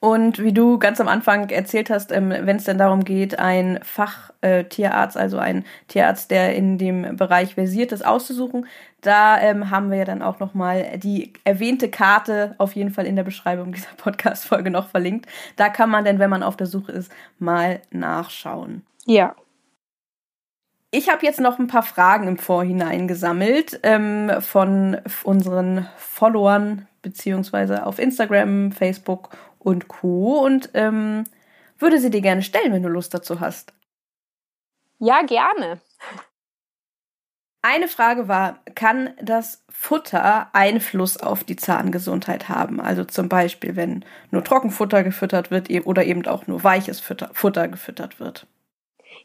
A: Und wie du ganz am Anfang erzählt hast, ähm, wenn es denn darum geht, ein Fachtierarzt, äh, also ein Tierarzt, der in dem Bereich versiert ist, auszusuchen, da ähm, haben wir ja dann auch nochmal die erwähnte Karte auf jeden Fall in der Beschreibung dieser Podcast-Folge noch verlinkt. Da kann man denn, wenn man auf der Suche ist, mal nachschauen.
B: Ja.
A: Ich habe jetzt noch ein paar Fragen im Vorhinein gesammelt ähm, von unseren Followern, beziehungsweise auf Instagram, Facebook und Co. Und ähm, würde sie dir gerne stellen, wenn du Lust dazu hast.
B: Ja, gerne.
A: Eine Frage war, kann das Futter Einfluss auf die Zahngesundheit haben? Also zum Beispiel, wenn nur Trockenfutter gefüttert wird e-, oder eben auch nur weiches Futter, Futter gefüttert wird.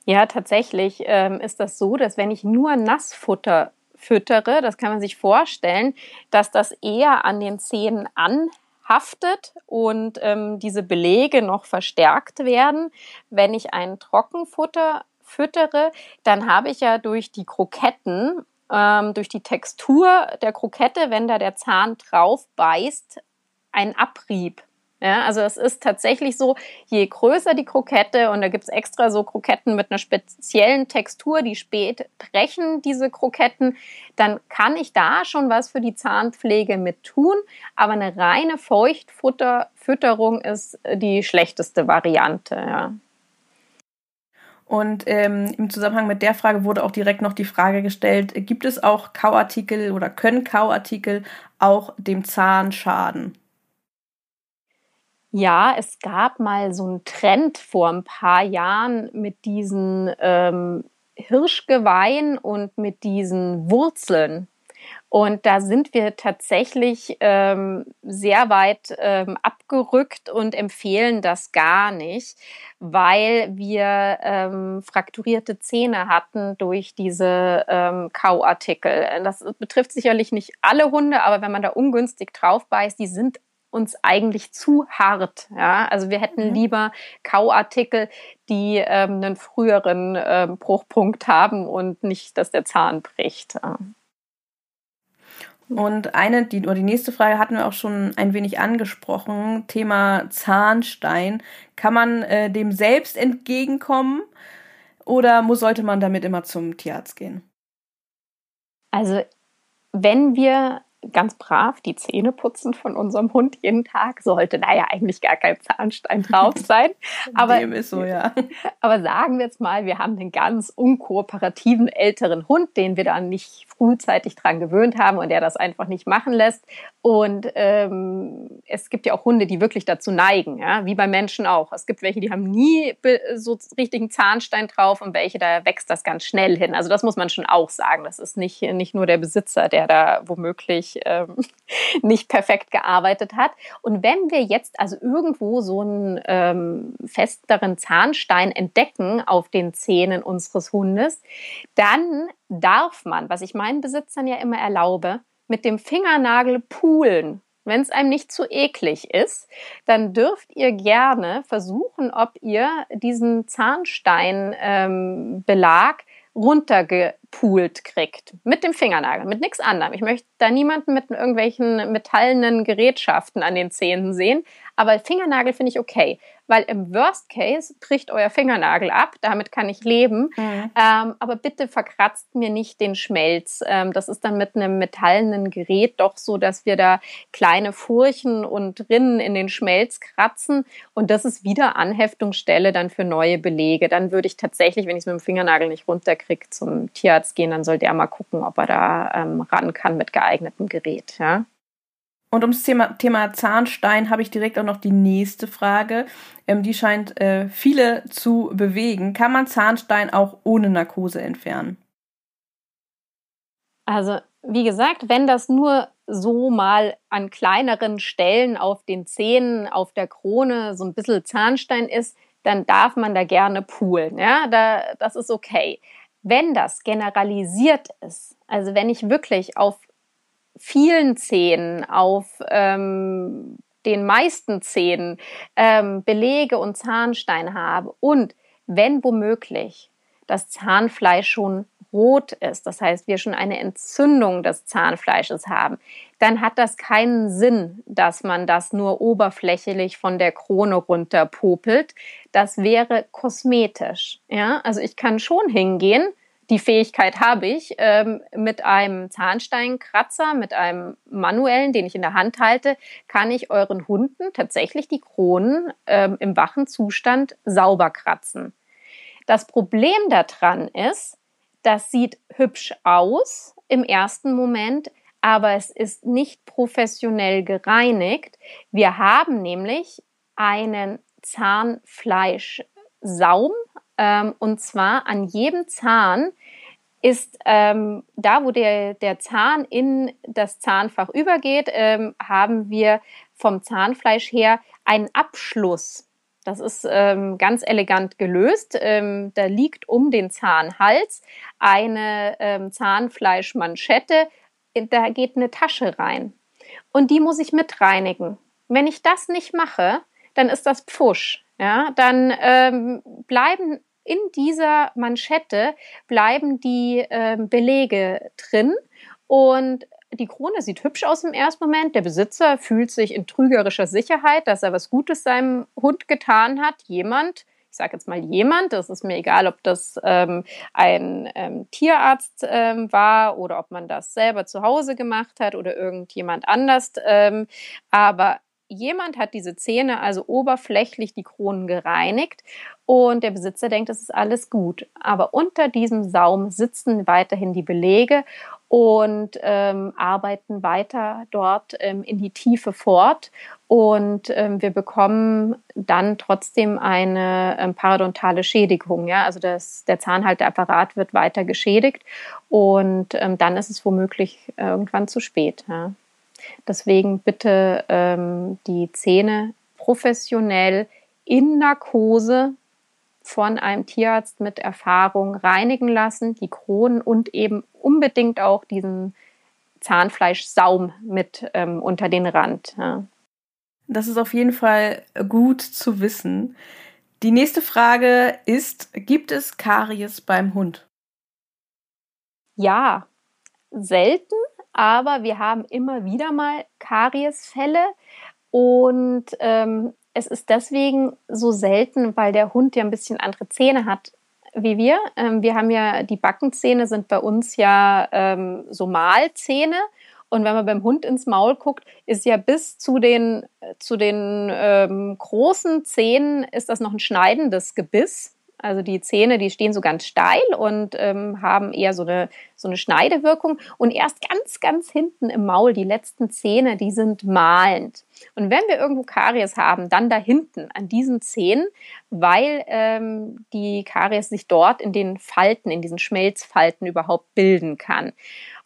B: Ja, tatsächlich ähm, ist das so, dass wenn ich nur Nassfutter füttere, das kann man sich vorstellen, dass das eher an den Zähnen an haftet und ähm, diese Belege noch verstärkt werden. Wenn ich ein Trockenfutter füttere, dann habe ich ja durch die Kroketten, ähm, durch die Textur der Krokette, wenn da der Zahn drauf beißt, einen Abrieb. Ja, also es ist tatsächlich so, je größer die Krokette, und da gibt es extra so Kroketten mit einer speziellen Textur, die spät brechen, diese Kroketten, dann kann ich da schon was für die Zahnpflege mit tun. Aber eine reine Feuchtfutterung ist die schlechteste Variante. Ja.
A: Und ähm, im Zusammenhang mit der Frage wurde auch direkt noch die Frage gestellt, gibt es auch Kauartikel oder können Kauartikel auch dem Zahn schaden?
B: Ja, es gab mal so einen Trend vor ein paar Jahren mit diesen ähm, Hirschgeweihen und mit diesen Wurzeln. Und da sind wir tatsächlich ähm, sehr weit ähm, abgerückt und empfehlen das gar nicht, weil wir ähm, frakturierte Zähne hatten durch diese ähm, Kauartikel. Das betrifft sicherlich nicht alle Hunde, aber wenn man da ungünstig drauf beißt, die sind uns eigentlich zu hart. Ja? Also wir hätten mhm. lieber Kauartikel, die ähm, einen früheren ähm, Bruchpunkt haben und nicht, dass der Zahn bricht. Ja.
A: Und eine, die, oder die nächste Frage hatten wir auch schon ein wenig angesprochen. Thema Zahnstein. Kann man äh, dem selbst entgegenkommen oder muss, sollte man damit immer zum Tierarzt gehen?
B: Also, wenn wir ganz brav die Zähne putzen von unserem Hund jeden Tag. Sollte da ja eigentlich gar kein Zahnstein drauf sein. aber,
A: Dem ist so, ja.
B: aber sagen wir jetzt mal, wir haben einen ganz unkooperativen älteren Hund, den wir dann nicht frühzeitig dran gewöhnt haben und der das einfach nicht machen lässt. Und ähm, es gibt ja auch Hunde, die wirklich dazu neigen, ja, wie bei Menschen auch. Es gibt welche, die haben nie so richtigen Zahnstein drauf und welche, da wächst das ganz schnell hin. Also das muss man schon auch sagen. Das ist nicht, nicht nur der Besitzer, der da womöglich ähm, nicht perfekt gearbeitet hat. Und wenn wir jetzt also irgendwo so einen ähm, festeren Zahnstein entdecken auf den Zähnen unseres Hundes, dann darf man, was ich meinen Besitzern ja immer erlaube, mit dem Fingernagel poolen. Wenn es einem nicht zu eklig ist, dann dürft ihr gerne versuchen, ob ihr diesen Zahnsteinbelag ähm, runtergepoolt kriegt. Mit dem Fingernagel, mit nichts anderem. Ich möchte da niemanden mit irgendwelchen metallenen Gerätschaften an den Zähnen sehen. Aber Fingernagel finde ich okay, weil im Worst Case bricht euer Fingernagel ab, damit kann ich leben. Mhm. Ähm, aber bitte verkratzt mir nicht den Schmelz. Ähm, das ist dann mit einem metallenen Gerät doch so, dass wir da kleine Furchen und Rinnen in den Schmelz kratzen. Und das ist wieder Anheftungsstelle dann für neue Belege. Dann würde ich tatsächlich, wenn ich es mit dem Fingernagel nicht runterkriege, zum Tierarzt gehen. Dann soll der mal gucken, ob er da ähm, ran kann mit geeignetem Gerät. Ja?
A: Und ums Thema, Thema Zahnstein habe ich direkt auch noch die nächste Frage. Ähm, die scheint äh, viele zu bewegen. Kann man Zahnstein auch ohne Narkose entfernen?
B: Also, wie gesagt, wenn das nur so mal an kleineren Stellen auf den Zähnen, auf der Krone so ein bisschen Zahnstein ist, dann darf man da gerne poolen. Ja, da, das ist okay. Wenn das generalisiert ist, also wenn ich wirklich auf vielen Zähnen, auf ähm, den meisten Zähnen ähm, Belege und Zahnstein habe und wenn womöglich das Zahnfleisch schon rot ist, das heißt, wir schon eine Entzündung des Zahnfleisches haben, dann hat das keinen Sinn, dass man das nur oberflächlich von der Krone runter popelt. Das wäre kosmetisch. Ja, also ich kann schon hingehen, die Fähigkeit habe ich, ähm, mit einem Zahnsteinkratzer, mit einem manuellen, den ich in der Hand halte, kann ich euren Hunden tatsächlich die Kronen ähm, im wachen Zustand sauber kratzen. Das Problem daran ist, das sieht hübsch aus im ersten Moment, aber es ist nicht professionell gereinigt. Wir haben nämlich einen Zahnfleischsaum, ähm, und zwar an jedem Zahn ist ähm, da, wo der, der Zahn in das Zahnfach übergeht, ähm, haben wir vom Zahnfleisch her einen Abschluss. Das ist ähm, ganz elegant gelöst. Ähm, da liegt um den Zahnhals eine ähm, Zahnfleischmanschette. Da geht eine Tasche rein. Und die muss ich mit reinigen. Wenn ich das nicht mache, dann ist das Pfusch. Ja, dann ähm, bleiben in dieser Manschette bleiben die äh, Belege drin und die Krone sieht hübsch aus im ersten Moment. Der Besitzer fühlt sich in trügerischer Sicherheit, dass er was Gutes seinem Hund getan hat. Jemand, ich sage jetzt mal jemand, das ist mir egal, ob das ähm, ein ähm, Tierarzt ähm, war oder ob man das selber zu Hause gemacht hat oder irgendjemand anders. Ähm, aber jemand hat diese Zähne also oberflächlich die Kronen gereinigt und der Besitzer denkt, es ist alles gut. Aber unter diesem Saum sitzen weiterhin die Belege und ähm, arbeiten weiter dort ähm, in die Tiefe fort. Und ähm, wir bekommen dann trotzdem eine ähm, parodontale Schädigung. Ja? Also das, der Zahnhalteapparat wird weiter geschädigt und ähm, dann ist es womöglich irgendwann zu spät. Ja? Deswegen bitte ähm, die Zähne professionell in Narkose von einem Tierarzt mit Erfahrung reinigen lassen, die Kronen und eben unbedingt auch diesen Zahnfleischsaum mit ähm, unter den Rand. Ja.
A: Das ist auf jeden Fall gut zu wissen. Die nächste Frage ist, gibt es Karies beim Hund?
B: Ja, selten, aber wir haben immer wieder mal Kariesfälle und ähm, es ist deswegen so selten, weil der Hund ja ein bisschen andere Zähne hat wie wir. Ähm, wir haben ja, die Backenzähne sind bei uns ja ähm, so Mahlzähne. Und wenn man beim Hund ins Maul guckt, ist ja bis zu den, zu den ähm, großen Zähnen ist das noch ein schneidendes Gebiss. Also die Zähne, die stehen so ganz steil und ähm, haben eher so eine, so eine Schneidewirkung. Und erst ganz, ganz hinten im Maul, die letzten Zähne, die sind malend. Und wenn wir irgendwo Karies haben, dann da hinten an diesen Zähnen, weil ähm, die Karies sich dort in den Falten, in diesen Schmelzfalten überhaupt bilden kann.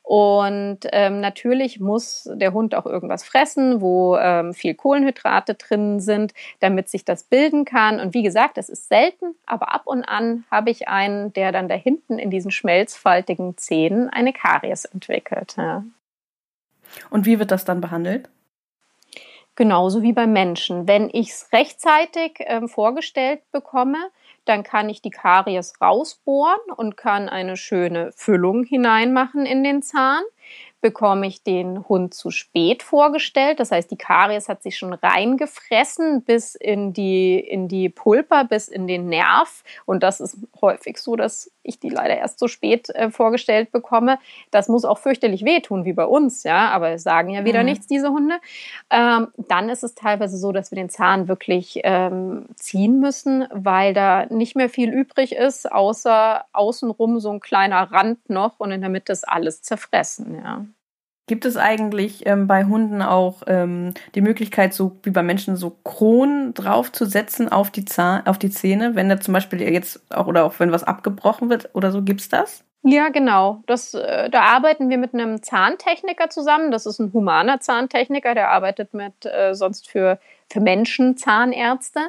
B: Und ähm, natürlich muss der Hund auch irgendwas fressen, wo ähm, viel Kohlenhydrate drin sind, damit sich das bilden kann. Und wie gesagt, das ist selten, aber ab und an habe ich einen, der dann da hinten in diesen schmelzfaltigen Zähnen eine Karies entwickelt. Ja.
A: Und wie wird das dann behandelt?
B: Genauso wie beim Menschen. Wenn ich es rechtzeitig ähm, vorgestellt bekomme, dann kann ich die Karies rausbohren und kann eine schöne Füllung hineinmachen in den Zahn. bekomme ich den Hund zu spät vorgestellt. Das heißt, die Karies hat sich schon reingefressen bis in die, in die Pulpa, bis in den Nerv. Und das ist häufig so, dass ich die leider erst so spät äh, vorgestellt bekomme. Das muss auch fürchterlich wehtun, wie bei uns, ja. Aber es sagen ja wieder mhm. nichts, diese Hunde. Ähm, dann ist es teilweise so, dass wir den Zahn wirklich ähm, ziehen müssen, weil da nicht mehr viel übrig ist, außer außenrum so ein kleiner Rand noch und in der Mitte ist alles zerfressen, ja.
A: Gibt es eigentlich ähm, bei Hunden auch ähm, die Möglichkeit, so wie bei Menschen, so Kronen draufzusetzen auf die, Zahn, auf die Zähne, wenn da zum Beispiel jetzt auch oder auch wenn was abgebrochen wird oder so, gibt's das?
B: Ja, genau. Das, äh, da arbeiten wir mit einem Zahntechniker zusammen. Das ist ein humaner Zahntechniker, der arbeitet mit äh, sonst für, für Menschen Zahnärzte.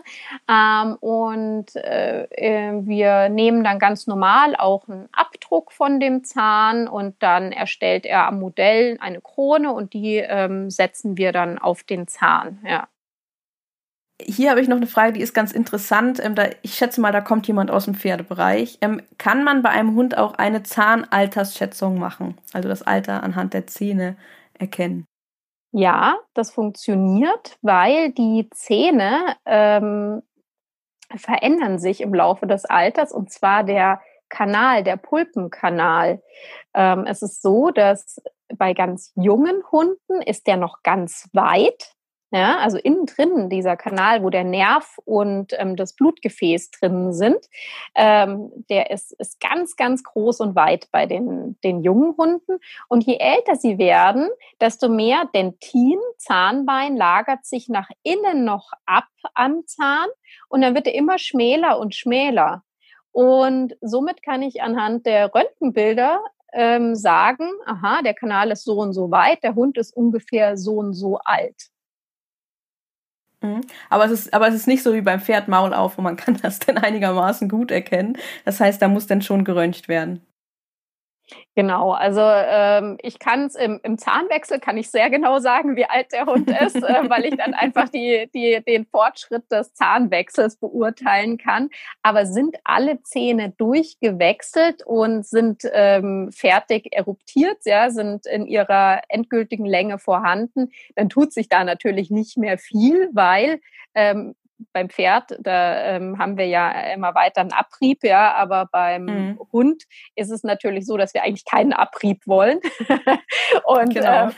B: Ähm, und äh, äh, wir nehmen dann ganz normal auch einen Abdruck von dem Zahn und dann erstellt er am Modell eine Krone und die ähm, setzen wir dann auf den Zahn. Ja
A: hier habe ich noch eine Frage, die ist ganz interessant. Ähm, da, ich schätze mal, da kommt jemand aus dem Pferdebereich. Ähm, kann man bei einem Hund auch eine Zahnaltersschätzung machen? Also das Alter anhand der Zähne erkennen?
B: Ja, das funktioniert, weil die Zähne ähm, verändern sich im Laufe des Alters und zwar der Kanal, der Pulpenkanal. Ähm, es ist so, dass bei ganz jungen Hunden ist der noch ganz weit ja, also innen drin, dieser Kanal, wo der Nerv und ähm, das Blutgefäß drin sind, ähm, der ist, ist ganz, ganz groß und weit bei den, den jungen Hunden. Und je älter sie werden, desto mehr Dentin, Zahnbein, lagert sich nach innen noch ab am Zahn und dann wird er immer schmäler und schmäler. Und somit kann ich anhand der Röntgenbilder ähm, sagen, aha, der Kanal ist so und so weit, der Hund ist ungefähr so und so alt.
A: Mhm. Aber es ist, aber es ist nicht so wie beim Pferd Maul auf, wo man kann das dann einigermaßen gut erkennen. Das heißt, da muss dann schon geröntgt werden.
B: Genau, also ähm, ich kann es im, im, Zahnwechsel kann ich sehr genau sagen, wie alt der Hund ist, äh, weil ich dann einfach die, die, den Fortschritt des Zahnwechsels beurteilen kann. Aber sind alle Zähne durchgewechselt und sind ähm, fertig eruptiert, ja, sind in ihrer endgültigen Länge vorhanden, dann tut sich da natürlich nicht mehr viel, weil ähm, beim Pferd, da ähm, haben wir ja immer weiter einen Abrieb, ja, aber beim mhm. Hund ist es natürlich so, dass wir eigentlich keinen Abrieb wollen. und genau.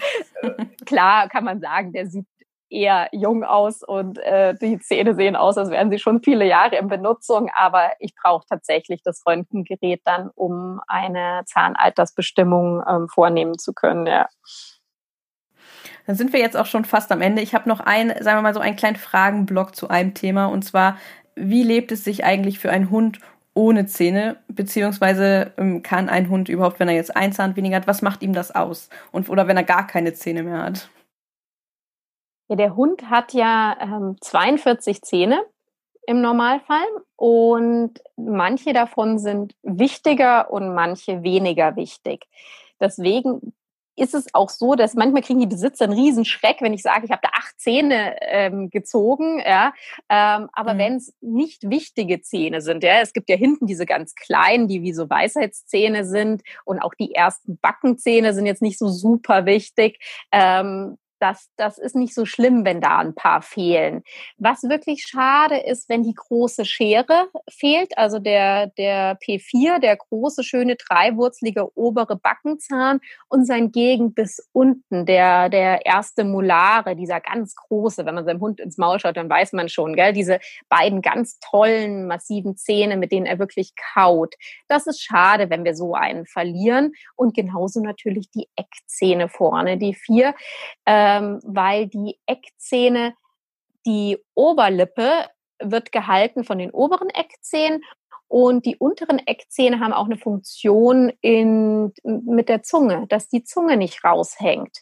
B: äh, klar kann man sagen, der sieht eher jung aus und äh, die Zähne sehen aus, als wären sie schon viele Jahre in Benutzung, aber ich brauche tatsächlich das Röntgengerät dann, um eine Zahnaltersbestimmung ähm, vornehmen zu können. Ja.
A: Dann sind wir jetzt auch schon fast am Ende. Ich habe noch einen, sagen wir mal so einen kleinen Fragenblock zu einem Thema und zwar, wie lebt es sich eigentlich für einen Hund ohne Zähne, beziehungsweise ähm, kann ein Hund überhaupt, wenn er jetzt ein Zahn weniger hat, was macht ihm das aus? Und, oder wenn er gar keine Zähne mehr hat?
B: Ja, der Hund hat ja ähm, 42 Zähne im Normalfall und manche davon sind wichtiger und manche weniger wichtig. Deswegen ist es auch so, dass manchmal kriegen die Besitzer einen Riesenschreck, wenn ich sage, ich habe da acht Zähne ähm, gezogen, ja. Ähm, aber mhm. wenn es nicht wichtige Zähne sind, ja, es gibt ja hinten diese ganz kleinen, die wie so Weisheitszähne sind und auch die ersten Backenzähne sind jetzt nicht so super wichtig. Ähm, das, das ist nicht so schlimm, wenn da ein paar fehlen. Was wirklich schade ist, wenn die große Schere fehlt, also der, der P4, der große, schöne, dreiwurzelige obere Backenzahn und sein Gegen bis unten, der, der erste Molare, dieser ganz große, wenn man seinem Hund ins Maul schaut, dann weiß man schon, gell, diese beiden ganz tollen, massiven Zähne, mit denen er wirklich kaut. Das ist schade, wenn wir so einen verlieren. Und genauso natürlich die Eckzähne vorne, die vier. Äh, ähm, weil die Eckzähne, die Oberlippe wird gehalten von den oberen Eckzähnen und die unteren Eckzähne haben auch eine Funktion in, mit der Zunge, dass die Zunge nicht raushängt.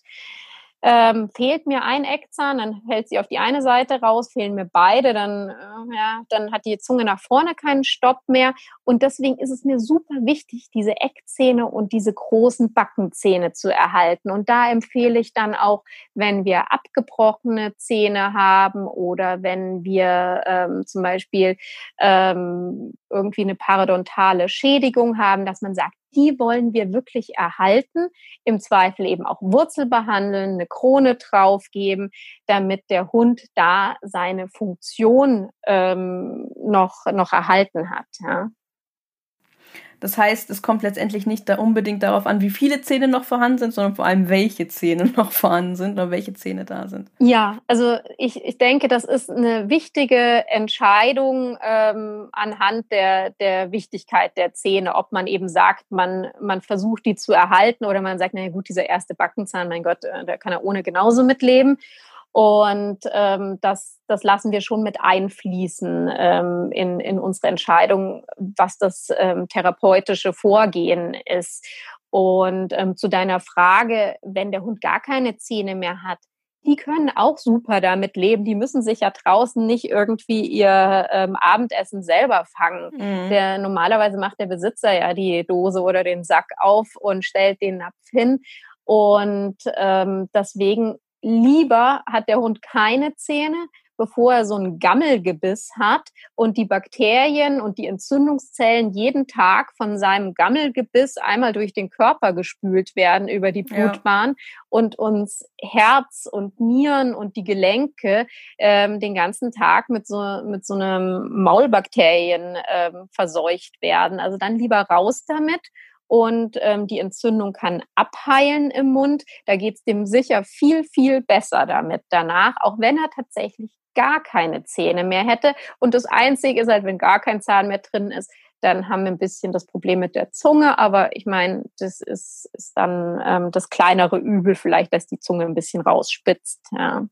B: Ähm, fehlt mir ein Eckzahn, dann hält sie auf die eine Seite raus, fehlen mir beide, dann, äh, ja, dann hat die Zunge nach vorne keinen Stopp mehr. Und deswegen ist es mir super wichtig, diese Eckzähne und diese großen Backenzähne zu erhalten. Und da empfehle ich dann auch, wenn wir abgebrochene Zähne haben oder wenn wir ähm, zum Beispiel ähm, irgendwie eine parodontale Schädigung haben, dass man sagt, die wollen wir wirklich erhalten, im Zweifel eben auch Wurzel behandeln, eine Krone draufgeben, damit der Hund da seine Funktion ähm, noch, noch erhalten hat. Ja.
A: Das heißt, es kommt letztendlich nicht da unbedingt darauf an, wie viele Zähne noch vorhanden sind, sondern vor allem, welche Zähne noch vorhanden sind oder welche Zähne da sind.
B: Ja, also ich, ich denke, das ist eine wichtige Entscheidung ähm, anhand der, der Wichtigkeit der Zähne, ob man eben sagt, man, man versucht, die zu erhalten oder man sagt, naja gut, dieser erste Backenzahn, mein Gott, äh, der kann er ohne genauso mitleben. Und ähm, das, das lassen wir schon mit einfließen ähm, in, in unsere Entscheidung, was das ähm, therapeutische Vorgehen ist. Und ähm, zu deiner Frage, wenn der Hund gar keine Zähne mehr hat, die können auch super damit leben. Die müssen sich ja draußen nicht irgendwie ihr ähm, Abendessen selber fangen. Mhm. Der, normalerweise macht der Besitzer ja die Dose oder den Sack auf und stellt den Napf hin. Und ähm, deswegen lieber hat der Hund keine Zähne, bevor er so ein Gammelgebiss hat und die Bakterien und die Entzündungszellen jeden Tag von seinem Gammelgebiss einmal durch den Körper gespült werden über die Blutbahn ja. und uns Herz und Nieren und die Gelenke ähm, den ganzen Tag mit so, mit so einem Maulbakterien ähm, verseucht werden. Also dann lieber raus damit und ähm, die Entzündung kann abheilen im Mund. Da geht es dem sicher viel, viel besser damit danach, auch wenn er tatsächlich gar keine Zähne mehr hätte. Und das Einzige ist halt, wenn gar kein Zahn mehr drin ist, dann haben wir ein bisschen das Problem mit der Zunge. Aber ich meine, das ist, ist dann ähm, das kleinere Übel vielleicht, dass die Zunge ein bisschen rausspitzt. Ja.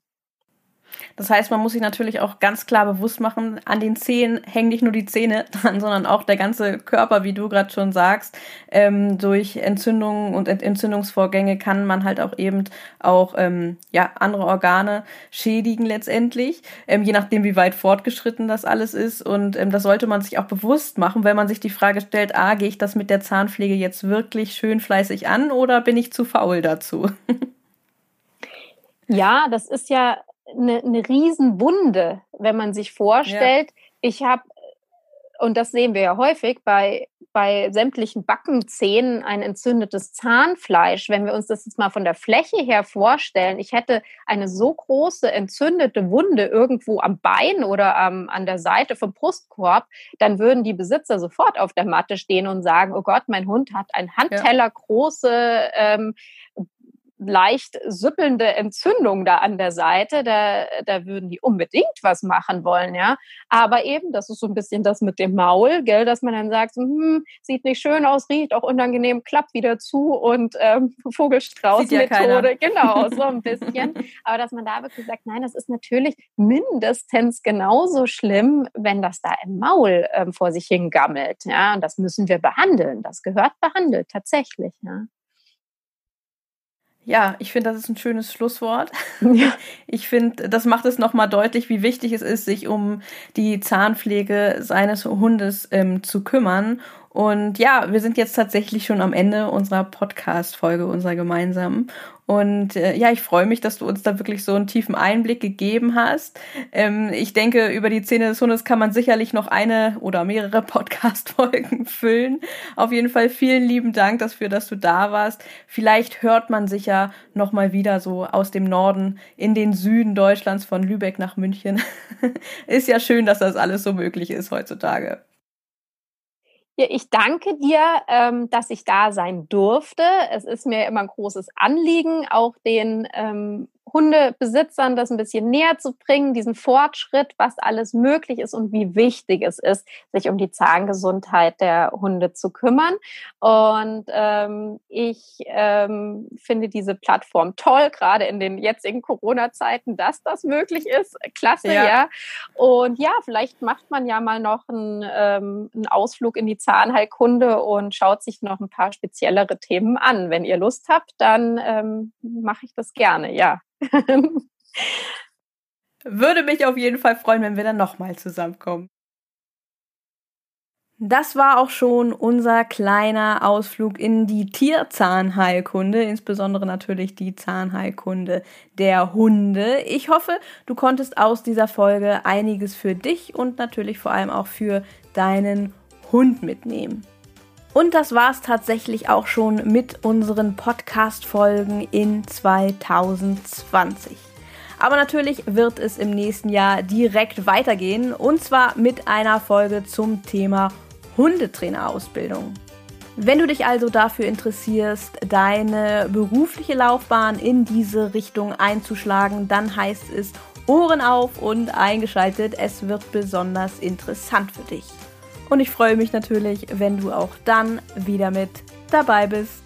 A: Das heißt, man muss sich natürlich auch ganz klar bewusst machen, an den Zähnen hängen nicht nur die Zähne dran, sondern auch der ganze Körper, wie du gerade schon sagst. Ähm, durch Entzündungen und Entzündungsvorgänge kann man halt auch eben auch ähm, ja, andere Organe schädigen letztendlich, ähm, je nachdem, wie weit fortgeschritten das alles ist. Und ähm, das sollte man sich auch bewusst machen, wenn man sich die Frage stellt, ah, gehe ich das mit der Zahnpflege jetzt wirklich schön fleißig an oder bin ich zu faul dazu?
B: Ja, das ist ja eine, eine Riesenwunde, wenn man sich vorstellt, ja. ich habe, und das sehen wir ja häufig bei, bei sämtlichen Backenzähnen, ein entzündetes Zahnfleisch. Wenn wir uns das jetzt mal von der Fläche her vorstellen, ich hätte eine so große entzündete Wunde irgendwo am Bein oder am, an der Seite vom Brustkorb, dann würden die Besitzer sofort auf der Matte stehen und sagen, oh Gott, mein Hund hat ein Handteller große ähm, leicht süppelnde Entzündung da an der Seite, da, da würden die unbedingt was machen wollen, ja. Aber eben, das ist so ein bisschen das mit dem Maul, gell, dass man dann sagt, hm, sieht nicht schön aus, riecht auch unangenehm, klappt wieder zu und ähm, Vogelstrauß-Methode, ja genau, so ein bisschen. Aber dass man da wirklich sagt, nein, das ist natürlich mindestens genauso schlimm, wenn das da im Maul ähm, vor sich hingammelt, ja. Und das müssen wir behandeln. Das gehört behandelt, tatsächlich, ja.
A: Ja, ich finde, das ist ein schönes Schlusswort. Ja. Ich finde, das macht es nochmal deutlich, wie wichtig es ist, sich um die Zahnpflege seines Hundes ähm, zu kümmern und ja, wir sind jetzt tatsächlich schon am Ende unserer Podcast-Folge, unserer gemeinsamen. Und äh, ja, ich freue mich, dass du uns da wirklich so einen tiefen Einblick gegeben hast. Ähm, ich denke, über die Zähne des Hundes kann man sicherlich noch eine oder mehrere Podcast-Folgen füllen. Auf jeden Fall vielen lieben Dank dafür, dass du da warst. Vielleicht hört man sich ja noch mal wieder so aus dem Norden in den Süden Deutschlands von Lübeck nach München. ist ja schön, dass das alles so möglich ist heutzutage.
B: Ja, ich danke dir, ähm, dass ich da sein durfte. Es ist mir immer ein großes Anliegen, auch den ähm, Hundebesitzern das ein bisschen näher zu bringen, diesen Fortschritt, was alles möglich ist und wie wichtig es ist, sich um die Zahngesundheit der Hunde zu kümmern. Und ähm, ich ähm, finde diese Plattform toll, gerade in den jetzigen Corona-Zeiten, dass das möglich ist. Klasse, ja. ja. Und ja, vielleicht macht man ja mal noch einen, ähm, einen Ausflug in die Zahnheilkunde und schaut sich noch ein paar speziellere Themen an. Wenn ihr Lust habt, dann ähm, mache ich das gerne, ja.
A: Würde mich auf jeden Fall freuen, wenn wir dann nochmal zusammenkommen. Das war auch schon unser kleiner Ausflug in die Tierzahnheilkunde, insbesondere natürlich die Zahnheilkunde der Hunde. Ich hoffe, du konntest aus dieser Folge einiges für dich und natürlich vor allem auch für deinen Hund mitnehmen. Und das war es tatsächlich auch schon mit unseren Podcast-Folgen in 2020. Aber natürlich wird es im nächsten Jahr direkt weitergehen und zwar mit einer Folge zum Thema Hundetrainerausbildung. Wenn du dich also dafür interessierst, deine berufliche Laufbahn in diese Richtung einzuschlagen, dann heißt es Ohren auf und eingeschaltet. Es wird besonders interessant für dich. Und ich freue mich natürlich, wenn du auch dann wieder mit dabei bist.